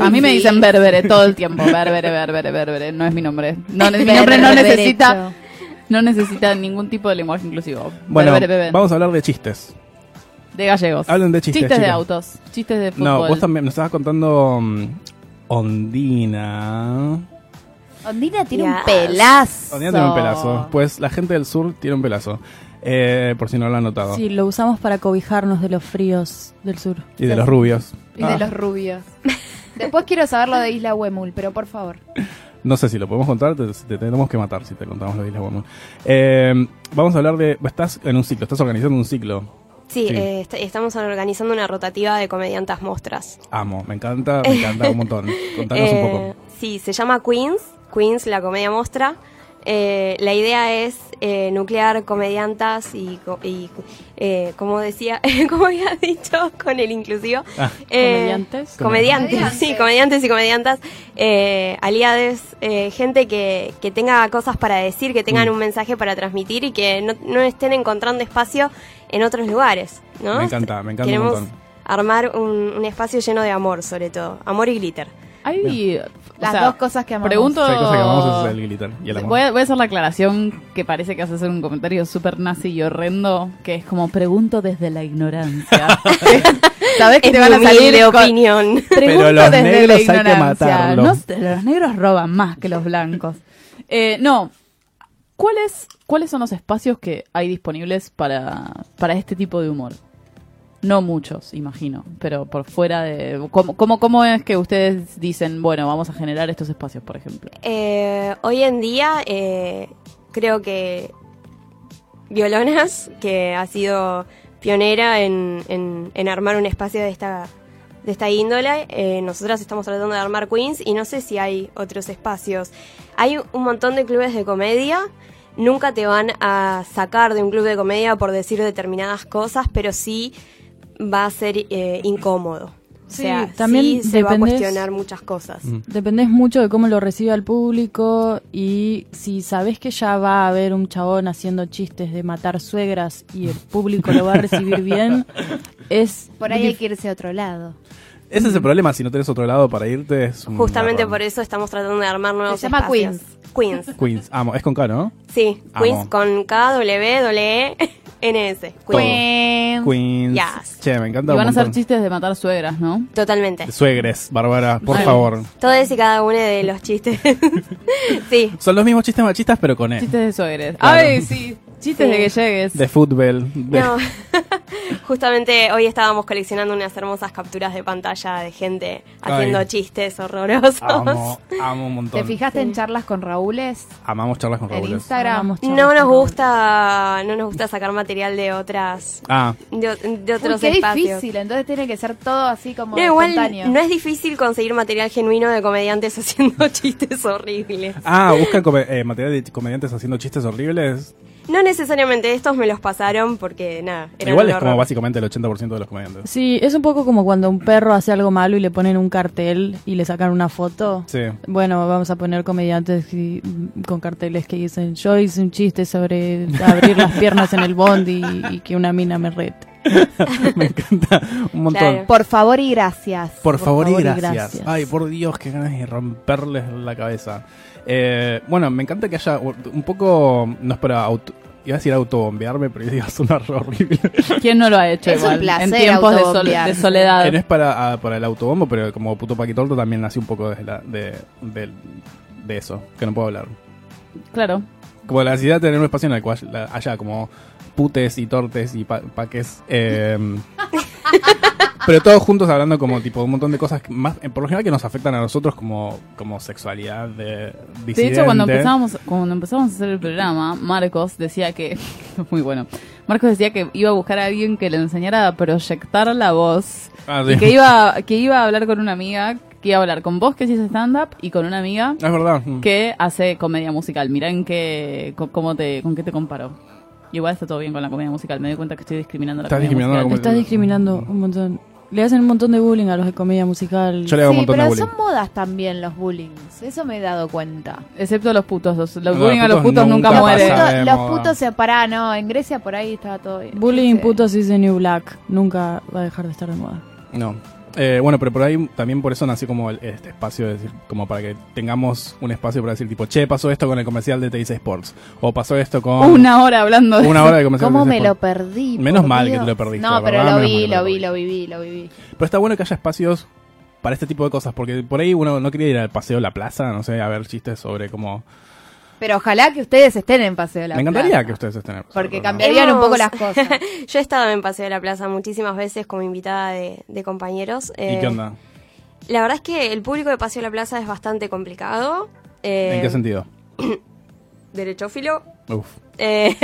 A mí me dicen berbere todo el tiempo. Berbere, berbere, berbere. No es mi nombre. No, mi nombre no necesita, no necesita ningún tipo de lenguaje inclusivo. Bueno, vamos a hablar de chistes. De gallegos. Hablen de chistes, Chistes de chicos. autos. Chistes de fútbol. No, vos también nos estabas contando mm, Ondina. Ondina tiene un Yes. pelazo. Ondina tiene un pelazo. Pues la gente del sur tiene un pelazo. Eh, por si no lo han notado. Sí, lo usamos para cobijarnos de los fríos del sur. Y de los rubios. Y Ah, de los rubios. Después quiero saber lo de Isla Huemul, pero por favor. (laughs) No sé si lo podemos contar, te, te tenemos que matar si te contamos lo de Isla Guamón. Eh, vamos a hablar de... Estás en un ciclo, estás organizando un ciclo. Sí, Sí. eh, est- estamos organizando una rotativa de comediantas mostras. Amo, me encanta, me encanta un montón. (laughs) Contanos un Eh, poco. Sí, se llama Queens, Queens, la comedia mostra. Eh, la idea es eh, nuclear comediantas y, co- y eh, como decía, (laughs) como había dicho con el inclusivo, Ah. eh, Comediantes. comediantes, sí, comediantes y comediantas, eh, aliades, eh, gente que, que tenga cosas para decir, que tengan Mm. un mensaje para transmitir y que no, no estén encontrando espacio en otros lugares, ¿no? Me encanta, me encanta un Queremos montón. armar un, un espacio lleno de amor, sobre todo, amor y glitter. Hay, Las sea, dos cosas que amamos. Pregunto. Sí, cosa que amamos es el glitter y el amor. Voy a, voy a hacer la aclaración que parece que vas a hacer un comentario súper nazi y horrendo, que es como pregunto desde la ignorancia. (laughs) Sabes que Es te van a salir con- opinión. (laughs) Pregunto Pero los desde la negros hay que ignorancia. matarlos. No los negros roban más que los blancos. Eh, no. ¿Cuáles, ¿Cuáles son los espacios que hay disponibles para, para este tipo de humor? No muchos, imagino, pero por fuera de... ¿cómo, cómo, ¿Cómo es que ustedes dicen, bueno, vamos a generar estos espacios, por ejemplo? Eh, hoy en día eh, creo que Violonas, que ha sido pionera en, en- en armar un espacio de esta, de esta índole, eh, nosotras estamos tratando de armar Queens y no sé si hay otros espacios. Hay un montón de clubes de comedia, nunca te van a sacar de un club de comedia por decir determinadas cosas, pero sí va a ser eh, incómodo. O sea, también sí se va a cuestionar muchas cosas. Dependés mucho de cómo lo recibe el público y si sabés que ya va a haber un chabón haciendo chistes de matar suegras y el público lo va a recibir bien, (laughs) es... Por ahí hay que irse a otro lado. Ese es el problema, si no tenés otro lado para irte es un Justamente garrón. por eso estamos tratando de armar nuevos Se llama espacios. Queens. Queens, amo, es con K, ¿no? Sí, Amo. Queens con K, W, W, E, N, S. Todo. Queens. Queens. Yes. Che, me encanta Y un van a hacer chistes de matar suegras, ¿no? Totalmente. Suegres, Bárbara, por Ay. favor. Todos y cada uno de los chistes. (laughs) sí. Son los mismos chistes machistas, pero con E. Chistes de suegres. Claro. Ay, sí. Chistes Sí. de que llegues. De fútbol. de- No. (laughs) Justamente hoy estábamos coleccionando unas hermosas capturas de pantalla de gente haciendo Ay. chistes horrorosos. Amo, (laughs) amo un ¿Te montón. fijaste en charlas con Raúles Amamos charlas con en Raúl. Instagram? No nos con Raúl. gusta, no nos gusta sacar material de otras, Ah, de, de Uy, otros qué espacios. difícil, entonces tiene que ser todo así como No, igual espontáneo. no es difícil conseguir material genuino de comediantes (laughs) haciendo chistes horribles. ah buscan come- eh, material de comediantes haciendo chistes horribles. No necesariamente estos me los pasaron porque nada, eran Igual es como básicamente el 80% de los comediantes. Sí, es un poco como cuando un perro hace algo malo y le ponen un cartel y le sacan una foto. Sí. Bueno, vamos a poner comediantes y- con carteles que dicen yo hice un chiste sobre abrir las piernas en el bondi y, y que una mina me rete. (laughs) me encanta un montón. Claro. Por favor y gracias. Por, favor, y, favor y gracias. gracias. Ay, por Dios, qué ganas de romperles la cabeza. Eh, bueno, me encanta que haya un poco, no es para auto, iba a decir autobombearme, pero iba a sonar horrible. ¿Quién no lo ha hecho Es un placer en tiempos de, sol- autobombearse. de soledad. Que no es para, ah, para el autobombo, pero como puto Paquitorto también nació un poco de, la, de, de, de eso, que no puedo hablar. Claro. Como la necesidad de tener un espacio en el cual haya, haya como putes y tortes y pa- paques. eh, (laughs) pero todos juntos hablando como tipo un montón de cosas que más, eh, por lo general que nos afectan a nosotros como, como sexualidad de De hecho, cuando empezamos, cuando empezamos a hacer el programa, Marcos decía que, (laughs) muy bueno, Marcos decía que iba a buscar a alguien que le enseñara a proyectar la voz Ah, y que iba, que iba a hablar con una amiga, que iba a hablar con vos que hiciste stand-up y con una amiga Es verdad. que hace comedia musical. Mirá en qué, cómo te, con qué te comparo. Igual está todo bien con la comedia musical. Me doy cuenta que estoy discriminando a la Estás comedia discriminando a la musical. Estás discriminando un montón. Le hacen un montón de bullying a los de comedia musical. Yo le hago un Sí, de pero bullying. son modas también los bullying. Eso me he dado cuenta. Excepto los putos. Los, los Los bullying a los putos nunca, pasa. Los, de los moda. putos se paran, no, en Grecia por ahí estaba todo bien. Bullying Sí. putos is the new black. Nunca va a dejar de estar de moda. No. Eh, bueno, pero por ahí también por eso nació como el- este espacio, de decir, como para que tengamos un espacio para decir, tipo, che, pasó esto con el comercial de TIC Sports. O pasó esto con. Una hora hablando de una hora de comercial ¿Cómo de me lo perdí? Menos mal que te lo perdiste, No, pero verdad, lo vi, lo lo vi, lo viví, lo viví. Pero está bueno que haya espacios para este tipo de cosas, porque por ahí uno no quería ir al paseo a la plaza, no sé, a ver chistes sobre cómo... Pero ojalá que ustedes estén en Paseo de la Me encantaría Plaza. que ustedes estén en el paseo Porque de la Plaza. cambiarían un poco las cosas. (laughs) Yo he estado en Paseo de la Plaza muchísimas veces como invitada de, de compañeros. ¿Y Eh, qué onda? La verdad es que el público de Paseo de la Plaza es bastante complicado. Eh, ¿En qué sentido? (clears throat) Derechófilo. Uf. Eh,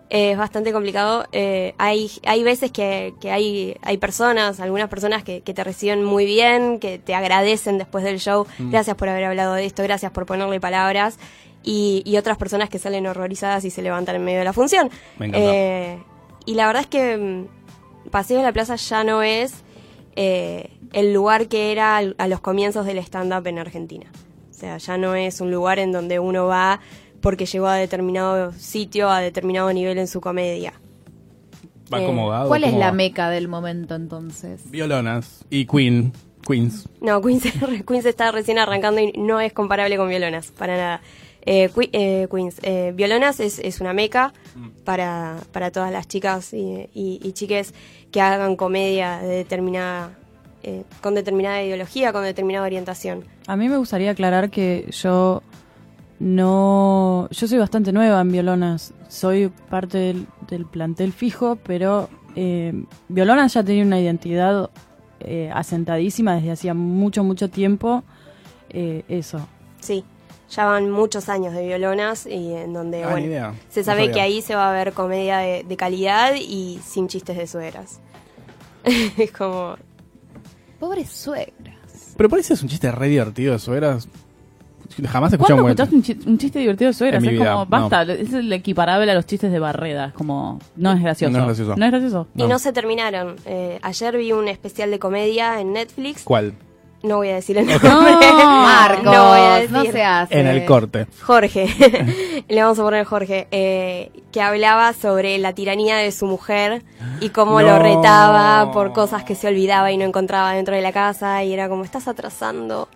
(laughs) es bastante complicado. Eh, hay, hay veces que, que hay, hay personas, algunas personas que, que te reciben muy bien, que te agradecen después del show. Mm. Gracias por haber hablado de esto, gracias por ponerle palabras. Y, y otras personas que salen horrorizadas y se levantan en medio de la función. Me encanta. Eh, y la verdad es que mm, Paseo de la Plaza ya no es eh, el lugar que era al- a los comienzos del stand-up en Argentina. O sea, ya no es un lugar en donde uno va porque llegó a determinado sitio, a determinado nivel en su comedia. Va Eh, acomodado. ¿Cuál es ¿cómo la va? meca del momento entonces? Violonas y Queen. Queens. No, Queens, (laughs) Queens está recién arrancando y no es comparable con Violonas, para nada. Eh, eh, Queens, eh, Violonas es, es una meca para, para todas las chicas y, y- y chiques que hagan comedia de determinada, eh, con determinada ideología, con determinada orientación. A mí me gustaría aclarar que yo no. Yo soy bastante nueva en violonas. Soy parte del, del plantel fijo, pero eh, violonas ya tenía una identidad eh, asentadísima desde hacía mucho, mucho tiempo. Eh, eso. Sí, ya van muchos años de Violonas y en donde, Ah, bueno, idea. se sabe que ahí se va a ver comedia de, de calidad y sin chistes de suegras. (laughs) es como... Pobre suegra. Pero parece es un chiste re divertido de suegras. Jamás escuché ¿Cuándo un escuchaste un, chi- un chiste divertido de suegras? En mi Es vida, como, basta, es el equiparable a los chistes de Barreda. Es como, no es gracioso. No es gracioso. No es gracioso. Y no se terminaron. Eh, ayer vi un especial de comedia en Netflix. ¿Cuál? No voy a decir el (laughs) nombre. Marcos, (laughs) no voy a decir. no se hace. En el corte. Jorge, (laughs) le vamos a poner Jorge, eh, que hablaba sobre la tiranía de su mujer y cómo lo retaba por cosas que se olvidaba y no encontraba dentro de la casa y era como estás atrasando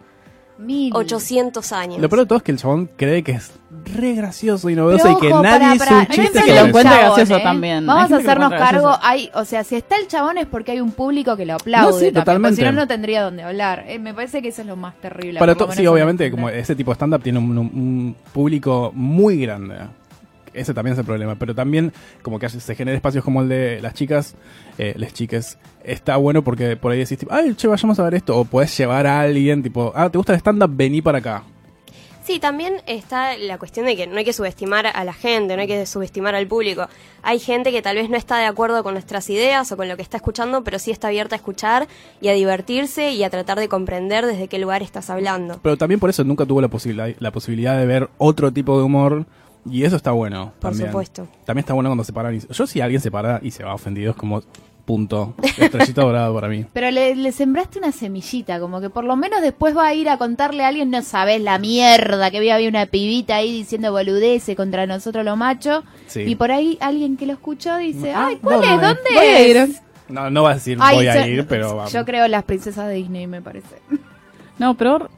Mil. 800 años. Lo peor de todo es que el chabón cree que es re gracioso y novedoso Pero y que ojo, nadie pará, un no chiste piensen que en lo chabón, gracioso ¿eh? también. Vamos a que hacernos encuentra cargo. gracioso. Hay, o sea, si está el chabón es porque hay un público que lo aplaude. No, sí, también, totalmente. Si no, no tendría dónde hablar. Eh, me parece que eso es lo más terrible. Para sí, en obviamente, Argentina. como ese tipo de stand-up tiene un, un público muy grande. Ese también es el problema. Pero también, como que se genera espacios como el de las chicas, eh, las chiques, está bueno porque por ahí decís, tipo, ay, che, vayamos a ver esto. O puedes llevar a alguien, tipo, ah, ¿te gusta el stand-up? Vení para acá. Sí, también está la cuestión de que no hay que subestimar a la gente, no hay que subestimar al público. Hay gente que tal vez no está de acuerdo con nuestras ideas o con lo que está escuchando, pero sí está abierta a escuchar y a divertirse y a tratar de comprender desde qué lugar estás hablando. Pero también por eso nunca tuvo la posibilidad, la posibilidad de ver otro tipo de humor. Y eso está bueno. Por también. supuesto. También está bueno cuando se paran. y- Yo, si alguien se para y se va ofendido, es como punto. Estrellita dorada para mí. Pero le, le sembraste una semillita, como que por lo menos después va a ir a contarle a alguien, no sabes la mierda, que había, había una pibita ahí diciendo boludeces contra nosotros los machos. Sí. Y por ahí alguien que lo escuchó dice, Ah, ay, ¿cuál es? ¿dónde? ¿Dónde Voy a ir. No, no vas a decir Ay, voy a ir, pero vamos. Yo creo las princesas de Disney, me parece. No, pero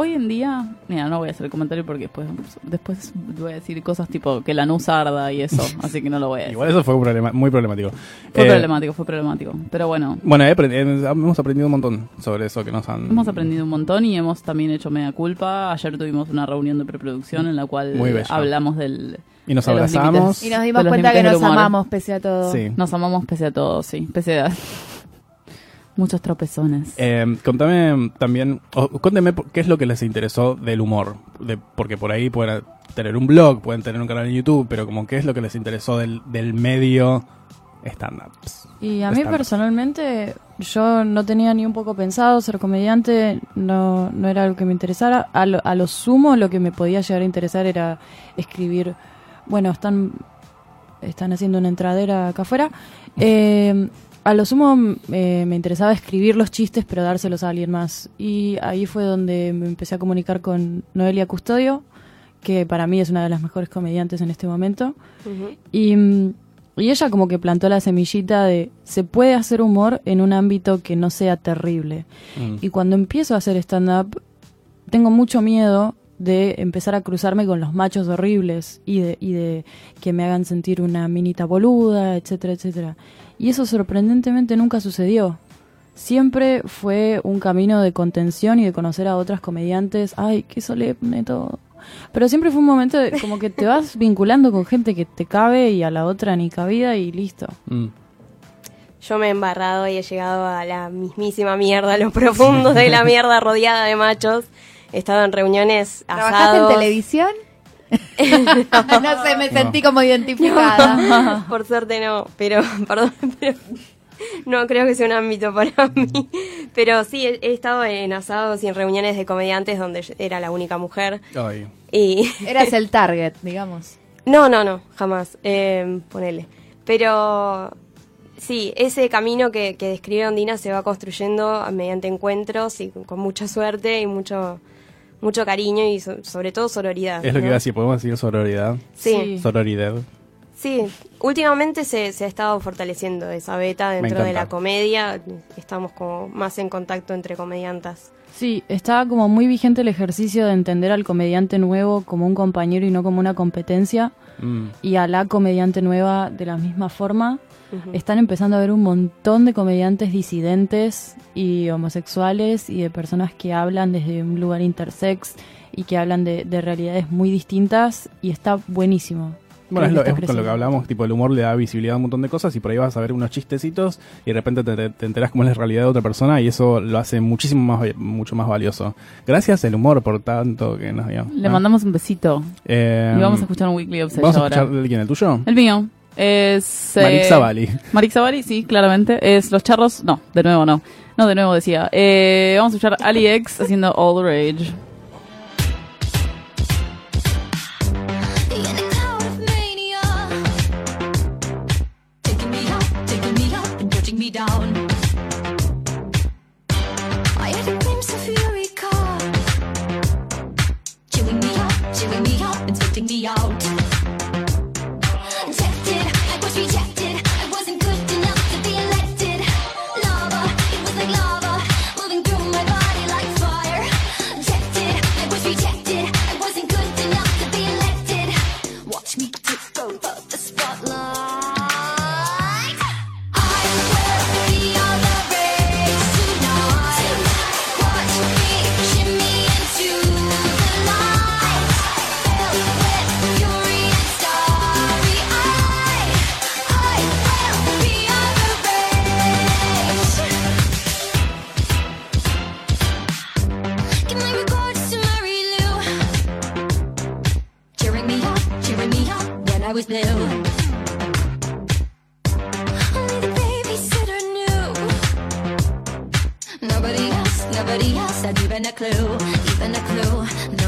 hoy en día, mira, no voy a hacer el comentario porque después, después voy a decir cosas tipo que la nus arda y eso, (laughs) así que no lo voy a decir. Igual eso fue un problema, muy problemático. Fue Eh, problemático, fue problemático. Pero bueno, Bueno, eh, hemos aprendido un montón sobre eso que nos han... hemos aprendido un montón y hemos también hecho media culpa. Ayer tuvimos una reunión de preproducción en la cual hablamos del... Y nos abrazamos. Y nos dimos cuenta que nos amamos pese a todo. Sí. Nos amamos pese a todo, sí. Pese a (laughs) muchos tropezones. Eh, contame también, o cuénteme por- qué es lo que les interesó del humor. De, porque por ahí pueden tener un blog, pueden tener un canal en YouTube, pero como qué es lo que les interesó del, del medio stand-up. Y a mí personalmente, yo no tenía ni un poco pensado ser comediante, no, no era algo que me interesara. A lo, a lo sumo, lo que me podía llegar a interesar era escribir. Bueno, están, están haciendo una entradera acá afuera. (laughs) Eh, a lo sumo eh, me interesaba escribir los chistes, pero dárselos a alguien más. Y ahí fue donde me empecé a comunicar con Noelia Custodio, que para mí es una de las mejores comediantes en este momento. Y ella como que plantó la semillita de se puede hacer humor en un ámbito que no sea terrible. Mm. Y cuando empiezo a hacer stand-up, tengo mucho miedo de empezar a cruzarme con los machos horribles y de, y de que me hagan sentir una minita boluda, etcétera, etcétera. Y eso sorprendentemente nunca sucedió. Siempre fue un camino de contención y de conocer a otras comediantes. Ay, qué solemne todo. Pero siempre fue un momento de como que te vas (laughs) vinculando con gente que te cabe y a la otra ni cabida y listo. Mm. Yo me he embarrado y he llegado a la mismísima mierda, a lo profundo de la mierda rodeada de machos. He estado en reuniones ¿Trabajaste en asados. televisión? (laughs) no sé, me sentí como identificada. Por suerte no, pero, (laughs) perdón, pero no creo que sea un ámbito para mí. Pero sí, he, he estado en asados y en reuniones de comediantes donde era la única mujer. Ay. Y Eras el (laughs) target, digamos. No, no, no, jamás. Eh, ponele. Pero sí, ese camino que, que describe Ondina se va construyendo mediante encuentros y con mucha suerte y mucho mucho cariño y so- sobre todo sororidad. Es lo que iba a decir, podemos decir sororidad. Sí. Sororidad. Sí, últimamente se, se ha estado fortaleciendo esa beta dentro de la comedia. Estamos como más en contacto entre comediantas. Sí, está como muy vigente el ejercicio de entender al comediante nuevo como un compañero y no como una competencia. Mm. Y a la comediante nueva de la misma forma. Están empezando a haber un montón de comediantes disidentes y homosexuales y de personas que hablan desde un lugar intersex y que hablan de, de realidades muy distintas y está buenísimo. Bueno, es, lo, es con lo que hablamos, tipo el humor le da visibilidad a un montón de cosas y por ahí vas a ver unos chistecitos y de repente te, te enterás cómo es la realidad de otra persona y eso lo hace muchísimo más, mucho más valioso. Gracias el humor por tanto que nos dio. Le ¿no? mandamos un besito. Eh, y vamos a escuchar un Weekly Obsession ¿Vamos a ahora. escuchar el quién, el tuyo? El mío. Es. eh. Marix Zavalli, sí, claramente. Es Los Charros. No, de nuevo no. No, de nuevo decía. Eh, vamos a escuchar Ali X haciendo All the Rage. Nobody else had even a clue, even a clue.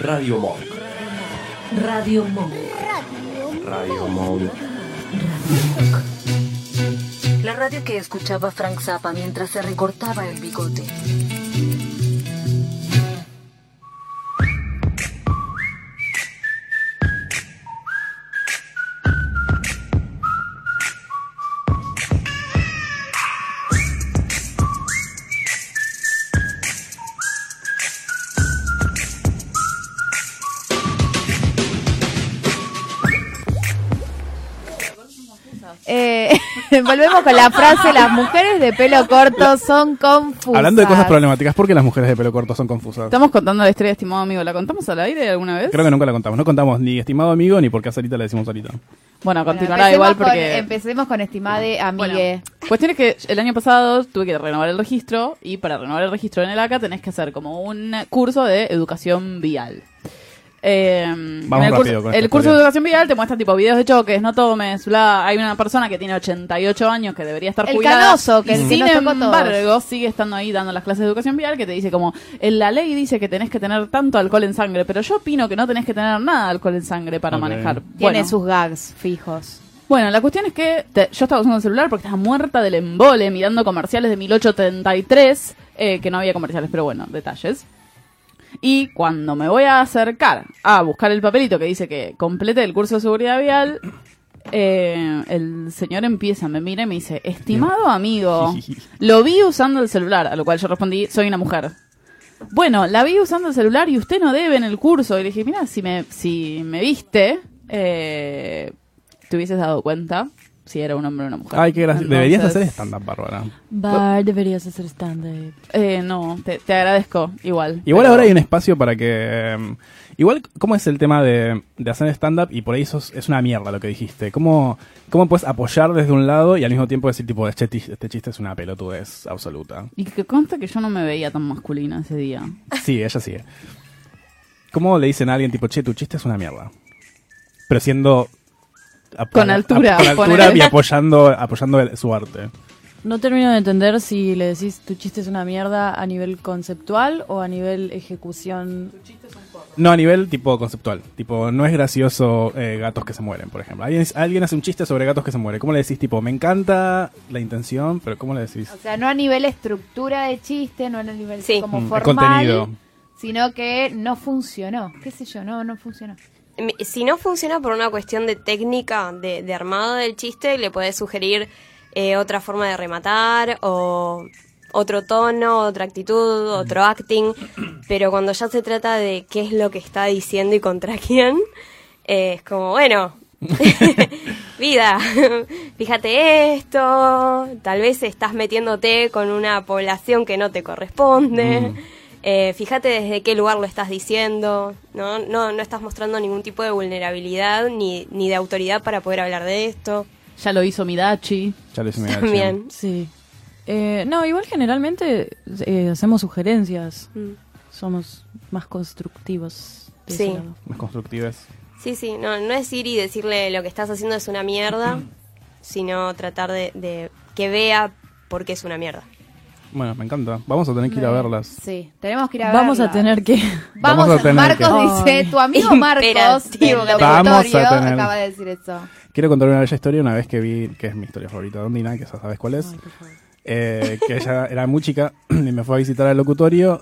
Radio Monk. Radio Monk. Radio Monk. La radio que escuchaba Frank Zappa mientras se recortaba el bigote. Volvemos con la frase, las mujeres de pelo corto son confusas. Hablando de cosas problemáticas, ¿por qué las mujeres de pelo corto son confusas? Estamos contando la historia de estimado amigo. ¿La contamos al aire alguna vez? Creo que nunca la contamos. No contamos ni estimado amigo ni por qué a Sarita le decimos Sarita. Bueno, Bueno, continuará igual con- porque... empecemos con estimade amigue. Cuestión es que el año pasado tuve que renovar el registro y para renovar el registro en el ACA tenés que hacer como un curso de educación vial. Eh, Vamos el rápido curso, con esta el curso historia. de educación vial te muestra tipo videos de choques, no tomes, bla. Hay una persona que tiene 88 años que debería estar El jubilada. canoso, que- y sin embargo sigue estando ahí dando las clases de educación vial que te dice como en la ley dice que tenés que tener tanto alcohol en sangre, pero yo opino que no tenés que tener nada de alcohol en sangre para manejar. Tiene Bueno. sus gags fijos. Bueno, la cuestión es que te- yo estaba usando el celular porque estaba muerta del embole mirando comerciales de 1833, eh, que no había comerciales, pero bueno, detalles. Y cuando me voy a acercar a buscar el papelito que dice que complete el curso de seguridad vial, eh, el señor empieza, me mira y me dice, estimado amigo, (laughs) lo vi usando el celular, a lo cual yo respondí, soy una mujer. Bueno, la vi usando el celular y usted no debe en el curso. Y le dije, mira, si me, si me viste, eh, te hubieses dado cuenta si era un hombre o una mujer. Ay, qué gracioso. Deberías hacer stand-up, Bárbara. Bar, deberías hacer stand-up. Eh, no, te, te agradezco, igual. Igual Pero- ahora hay un espacio para que... em, igual, ¿cómo es el tema de, de hacer stand-up? Y por ahí sos- es una mierda lo que dijiste. ¿Cómo, ¿Cómo puedes apoyar desde un lado y al mismo tiempo decir, tipo, este, este chiste es una pelotudez absoluta? Y que consta que yo no me veía tan masculina ese día. Sí, ella sigue. ¿Cómo le dicen a alguien, tipo, che, tu chiste es una mierda? Pero siendo... Con altura, con altura ponele. y apoyando, apoyando el- su arte. No termino de entender si le decís tu chiste es una mierda a nivel conceptual o a nivel ejecución. No, a nivel tipo conceptual. Tipo, no es gracioso eh, gatos que se mueren, por ejemplo. Alguien, alguien hace un chiste sobre gatos que se mueren. ¿Cómo le decís, tipo, me encanta la intención, pero ¿cómo le decís? O sea, no a nivel estructura de chiste, no a nivel como Mm, el formal, contenido. sino que no funcionó. ¿Qué sé yo? No, no funcionó. Si no funciona por una cuestión de técnica, de, de armado del chiste, le podés sugerir eh, otra forma de rematar o otro tono, otra actitud, otro acting. Pero cuando ya se trata de qué es lo que está diciendo y contra (laughs) quién, eh, es como, bueno, (laughs) vida, (laughs) fíjate esto, tal vez estás metiéndote con una población que no te corresponde. Mm. Eh, fíjate desde qué lugar lo estás diciendo, ¿no? No, no estás mostrando ningún tipo de vulnerabilidad ni, ni de autoridad para poder hablar de esto. Ya lo hizo Midachi. Ya lo hice (laughs) mi También. Sí. Eh, no, igual generalmente eh, hacemos sugerencias. Mm. Somos más constructivos. de Sí. ese lado. Más constructivas. Sí, sí, no, no es ir y decirle lo que estás haciendo es una mierda, sino tratar de, de que vea por qué es una mierda. Bueno, me encanta. Vamos a tener que ir a verlas. Sí, tenemos que ir a Vamos a tener que. Vamos, Vamos a tener Marcos que- dice, tu amigo Marcos, el Vamos a tener- acaba de decir eso. Quiero contar una bella historia una vez que vi, que es mi historia favorita de Ondina, que ya sabes cuál es. Eh, que ella era muy chica (clears throat) y me fue a visitar al locutorio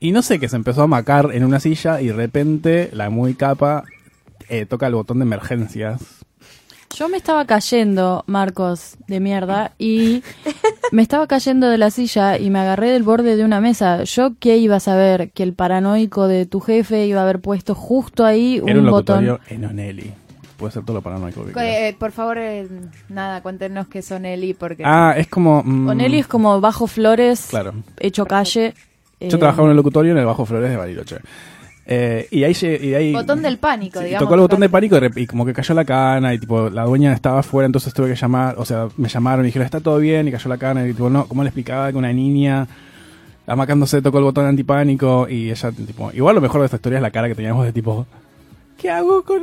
y no sé, que se empezó a macar en una silla y de repente la muy capa eh, toca el botón de emergencias. Yo me estaba cayendo, Marcos, de mierda, y me estaba cayendo de la silla y me agarré del borde de una mesa. ¿Yo qué iba a saber? Que el paranoico de tu jefe iba a haber puesto justo ahí un, Era un botón. locutorio en Onelli. Puede ser todo lo paranoico que quieras. Eh, por favor, eh, nada, cuéntenos qué son Eli, porque... Ah, es como... mm, Onelli es como bajo flores, Claro. hecho calle. Yo eh, trabajaba en el locutorio en el Bajo Flores de Bariloche. Eh, y ahí, y ahí Botón del pánico, Sí, digamos. tocó el botón de pánico y, como que cayó la cana y tipo la dueña estaba afuera, entonces tuve que llamar, o sea, me llamaron y dijeron, está todo bien y cayó la cana y tipo, no, ¿cómo le explicaba que una niña amacándose tocó el botón antipánico y ella tipo, igual lo mejor de esta historia es la cara que teníamos de tipo, ¿qué hago con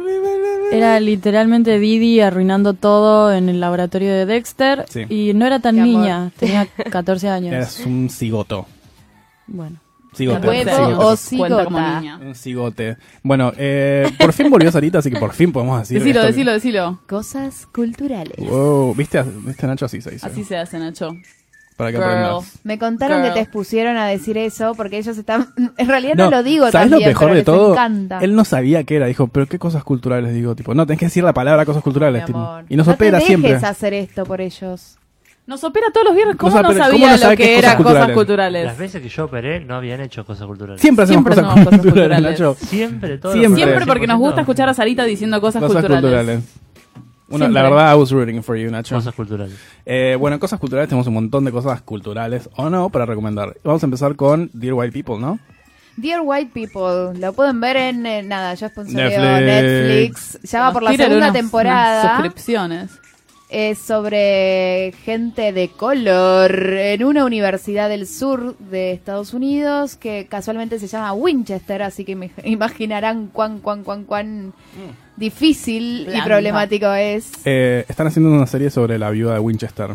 Era literalmente Didi arruinando todo en el laboratorio de Dexter. Sí. Y no era tan Qué amor. niña, tenía (laughs) 14 años. Eras un cigoto. Bueno. Cigote. Huevo cigote. o cigota. Un cigote. Bueno, eh, por fin volvió Sarita, así que por fin podemos decir Decilo, esto. decilo, decilo. Cosas culturales. Wow, ¿viste, ¿viste Nacho? Así se dice. Así se hace, Nacho. Para que Girl. aprendas. Me contaron Girl. que te expusieron a decir eso porque ellos están... (laughs) En realidad no, No, lo digo ¿sabes también, lo mejor pero de todo? encanta. Él no sabía qué era. Dijo, ¿pero qué cosas culturales? Digo, tipo, no, tenés que decir la palabra cosas culturales. Tipo. y nos no opera te siempre. dejes hacer esto por ellos. Nos opera todos los viernes. ¿Cómo Nos no opera- sabía ¿cómo no sabe lo qué que es era cosas cosas culturales? Las veces que yo operé no habían hecho cosas culturales. Siempre hacemos Siempre cosas, hacemos cosas culturales, culturales. Nacho. Siempre, todo Siempre. Siempre porque nos gusta escuchar a Sarita diciendo cosas, Cosas culturales. culturales. Una- Siempre. la verdad, I was rooting for you, Nacho. Cosas culturales. Eh, bueno, en cosas culturales tenemos un montón de cosas culturales o no para recomendar. Vamos a empezar con Dear White People, ¿no? Dear White People, lo pueden ver en, eh, nada, yo sponsoreo Netflix. Netflix. Ya va Nos por la tiran segunda unas- temporada. unas suscripciones. Es sobre gente de color en una universidad del sur de Estados Unidos que casualmente se llama Winchester, así que me (laughs) imaginarán cuán, cuán, cuán, cuán difícil y problemático es. Eh, están haciendo una serie sobre la viuda de Winchester,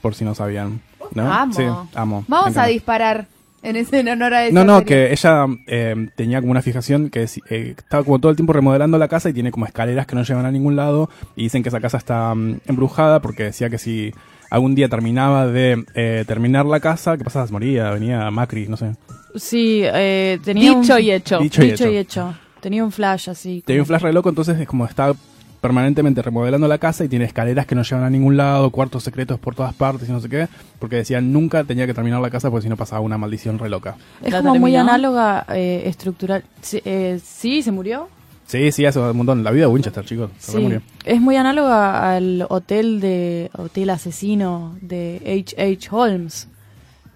por si no sabían. ¿no? Amo. Sí, amo. Vamos a disparar en, ese, en honor a esa No, no, serie. que ella eh, tenía como una fijación que eh, estaba como todo el tiempo remodelando la casa y tiene como escaleras que no llevan a ningún lado y dicen que esa casa está mm, embrujada porque decía que si algún día terminaba de eh, terminar la casa, ¿qué pasaba? Moría, venía Macri, no sé. Sí, eh, tenía Dicho un- y hecho. Dicho y Dicho y hecho. hecho. Tenía un flash así. Tenía un flash re loco, entonces es como está permanentemente remodelando la casa y tiene escaleras que no llevan a ningún lado, cuartos secretos por todas partes y no sé qué, porque decían nunca tenía que terminar la casa porque si no pasaba una maldición re loca. Es ¿La como muy análoga eh, estructural. Sí, eh, sí, se murió. Sí, sí, hace un montón. La vida de Winchester, chicos. Se Sí, murió. es muy análoga al hotel de hotel asesino de H.H. Holmes.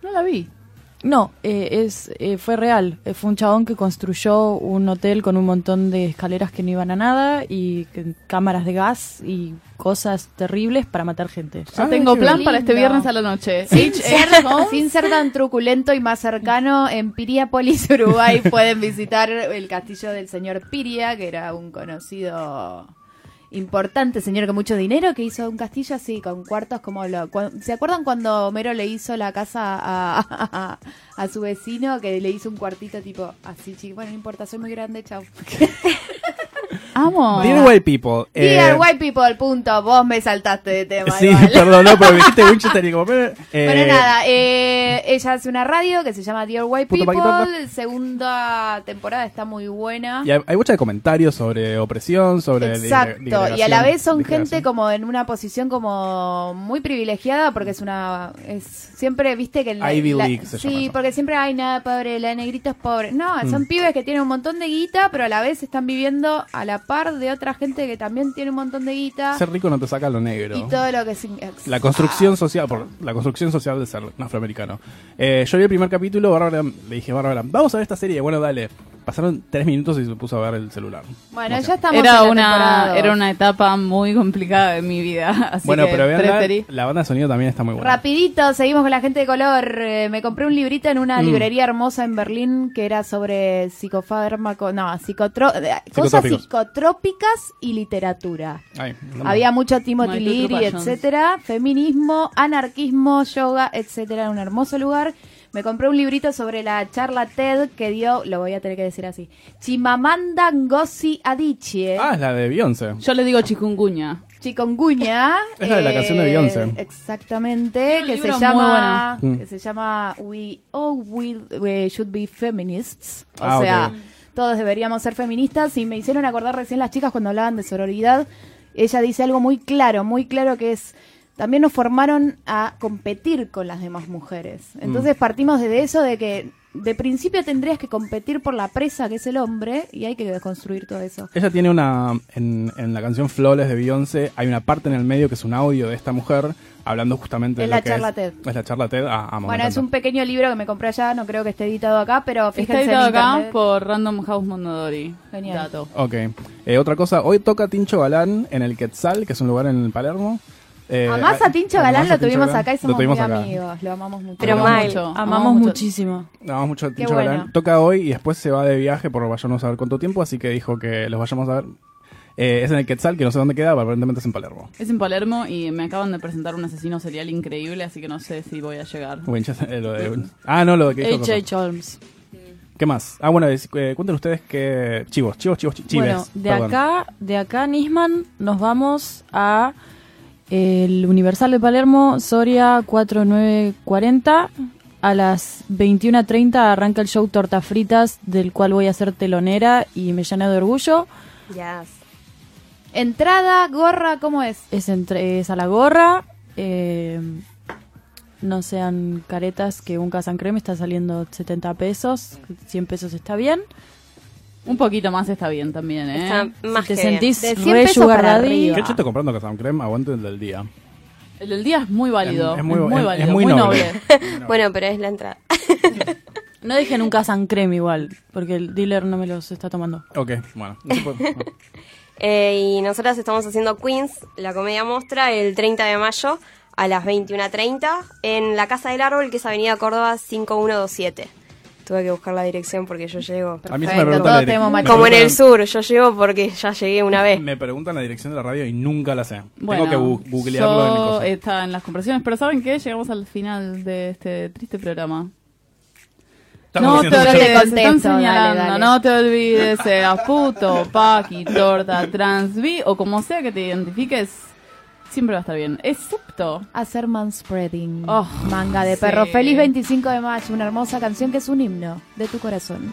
No la vi. No, eh, es eh, fue real. Eh, fue un chabón que construyó un hotel con un montón de escaleras que no iban a nada y que- cámaras de gas y cosas terribles para matar gente. Ya tengo qué plan para este viernes a la noche. Ser, (laughs) sin ser tan truculento y más cercano, en Piriápolis, Uruguay, pueden visitar el castillo del señor Piria, que era un conocido importante señor con mucho dinero, que hizo un castillo así, con cuartos como lo... ¿Se acuerdan cuando Homero le hizo la casa a, a- (laughs) a su vecino, que le hizo un cuartito tipo así, chico? Bueno, no importa, soy muy grande, chao. (laughs) Amo. Dear White People. eh, Dear white people, punto. Vos me saltaste de tema. Sí, igual. (laughs) perdón, no, pero me dijiste (laughs) Winchester y como... eh, Bueno, nada, eh, ella hace una radio que se llama Dear White People. paquito. Segunda temporada está muy buena. Y hay, hay muchos comentarios sobre opresión, sobre... Exacto, y a la vez son gente como en una posición como muy privilegiada porque es una es siempre viste que la- Ivy la- League se sí, llama eso. porque siempre hay nada pobre, la negrita es pobre. No, son Mm. pibes que tienen un montón de guita, pero a la vez están viviendo a la par de otra gente que también tiene un montón de guita Ser rico no te saca lo negro. y todo lo que sin- La construcción social, por la construcción social de ser afroamericano. Eh, yo vi el primer capítulo, Bárbara, le dije, Bárbara, vamos a ver esta serie. Bueno, dale. Pasaron tres minutos y se puso a ver el celular. Bueno, ya estamos Era en la una, era una etapa muy complicada de mi vida. (laughs) Así bueno, que pero vean, preferí. la banda de sonido también está muy buena. Rapidito, seguimos con la gente de color. Eh, me compré un librito en una Mm. librería hermosa en Berlín que era sobre psicofármaco, no, psicotro- eh, cosas Psicotrópicos. Psicotrópicas y literatura. Ay, no me- Había mucho Timothy Leary, etcétera, feminismo, anarquismo, yoga, etcétera, un hermoso lugar. Me compré un librito sobre la charla TED que dio, lo voy a tener que decir así, Chimamanda Ngozi Adichie. Ah, es la de Beyoncé. Yo le digo chikungunya. Chikungunya. (laughs) Es la de la canción de Beyoncé. Exactamente, un que se llama bueno. que se llama We All Will, we Should Be Feminists. O Ah, sea, ok. Todos deberíamos ser feministas y me hicieron acordar recién las chicas cuando hablaban de sororidad. Ella dice algo muy claro, muy claro que es también nos formaron a competir con las demás mujeres. Mm. Entonces partimos de eso de que de principio tendrías que competir por la presa que es el hombre y hay que desconstruir todo eso. Ella tiene una. En, en la canción Flawless de Beyoncé, hay una parte en el medio que es un audio de esta mujer hablando justamente de Es lo la que charla es. TED. Es la charla TED. Ah, amo, me Bueno, es un pequeño libro que me compré allá, no creo que esté editado acá, pero fíjense Está editado en acá por Random House Mondadori. Genial. Dato. Ok. Eh, otra cosa, hoy toca Tincho Galán en el Quetzal, que es un lugar en Palermo. Eh, Además a Tincho Galán lo tuvimos Galán. acá y Lo somos muy acá. amigos, lo amamos mucho. Pero Amamos mal. mucho, Amamos amamos mucho. muchísimo. Amamos mucho a Tincho bueno. Galán. Toca hoy y después se va de viaje por vayamos a ver cuánto tiempo, así que dijo que los vayamos a ver. Eh, es en el Quetzal, que no sé dónde queda, pero aparentemente es en Palermo. Es en Palermo y me acaban de presentar un asesino serial increíble, así que no sé si voy a llegar. Winchester, eh, lo de- ah, no, lo de que dijo Coco. H.H. Holmes. ¿Qué más? Ah, bueno, eh, cuenten ustedes que... Chivos, chivos, chivos, chi- chives. Bueno, de perdón. acá, de acá Nisman nos vamos a el Universal de Palermo, Soria 4940. A las 21.30 arranca el show Tortas Fritas, del cual voy a ser telonera y me llené de orgullo. Yes. Entrada, gorra, ¿cómo es? Es, entre, es a la gorra. eh, no sean caretas que un Casan Creme está saliendo 70 pesos. 100 pesos está bien. Un poquito más está bien también, ¿eh? Está más te que sentís De 100 re pesos para arriba. ¿Qué estoy comprando Casam Creme? Aguante el del día. El del día es muy válido. Es- Es, es muy- es- válido, es muy muy, noble. noble. (laughs) Bueno, pero es la entrada. (laughs) No dejen nunca San Creme igual, porque el dealer no me los está tomando. Ok, bueno. no se puede- (laughs) no. Eh, y nosotras estamos haciendo Queens, la comedia mostra, el 30 de mayo a las 21.30 en la Casa del Árbol, que es Avenida Córdoba 5127. Tuve que buscar la dirección porque yo llego. A mí se me Perfecto, pregunta todos la direc- tenemos me macho. Como en el preguntan- sur, yo llego porque ya llegué una vez. Me preguntan la dirección de la radio y nunca la sé. Bueno, Tengo que bu- googlearlo en mi yo- cosa. está en las conversaciones, pero ¿saben qué? Llegamos al final de este triste programa. Estamos No te olvides, contesto, están señalando, dale, dale. no te olvides, seas puto, paqui, torta, trans, bi, o como sea que te identifiques, siempre va a estar bien. Excepto, Hacer manspreading. Oh, Manga de sí. perro. Feliz 25 de mayo. Una hermosa canción que es un himno de tu corazón.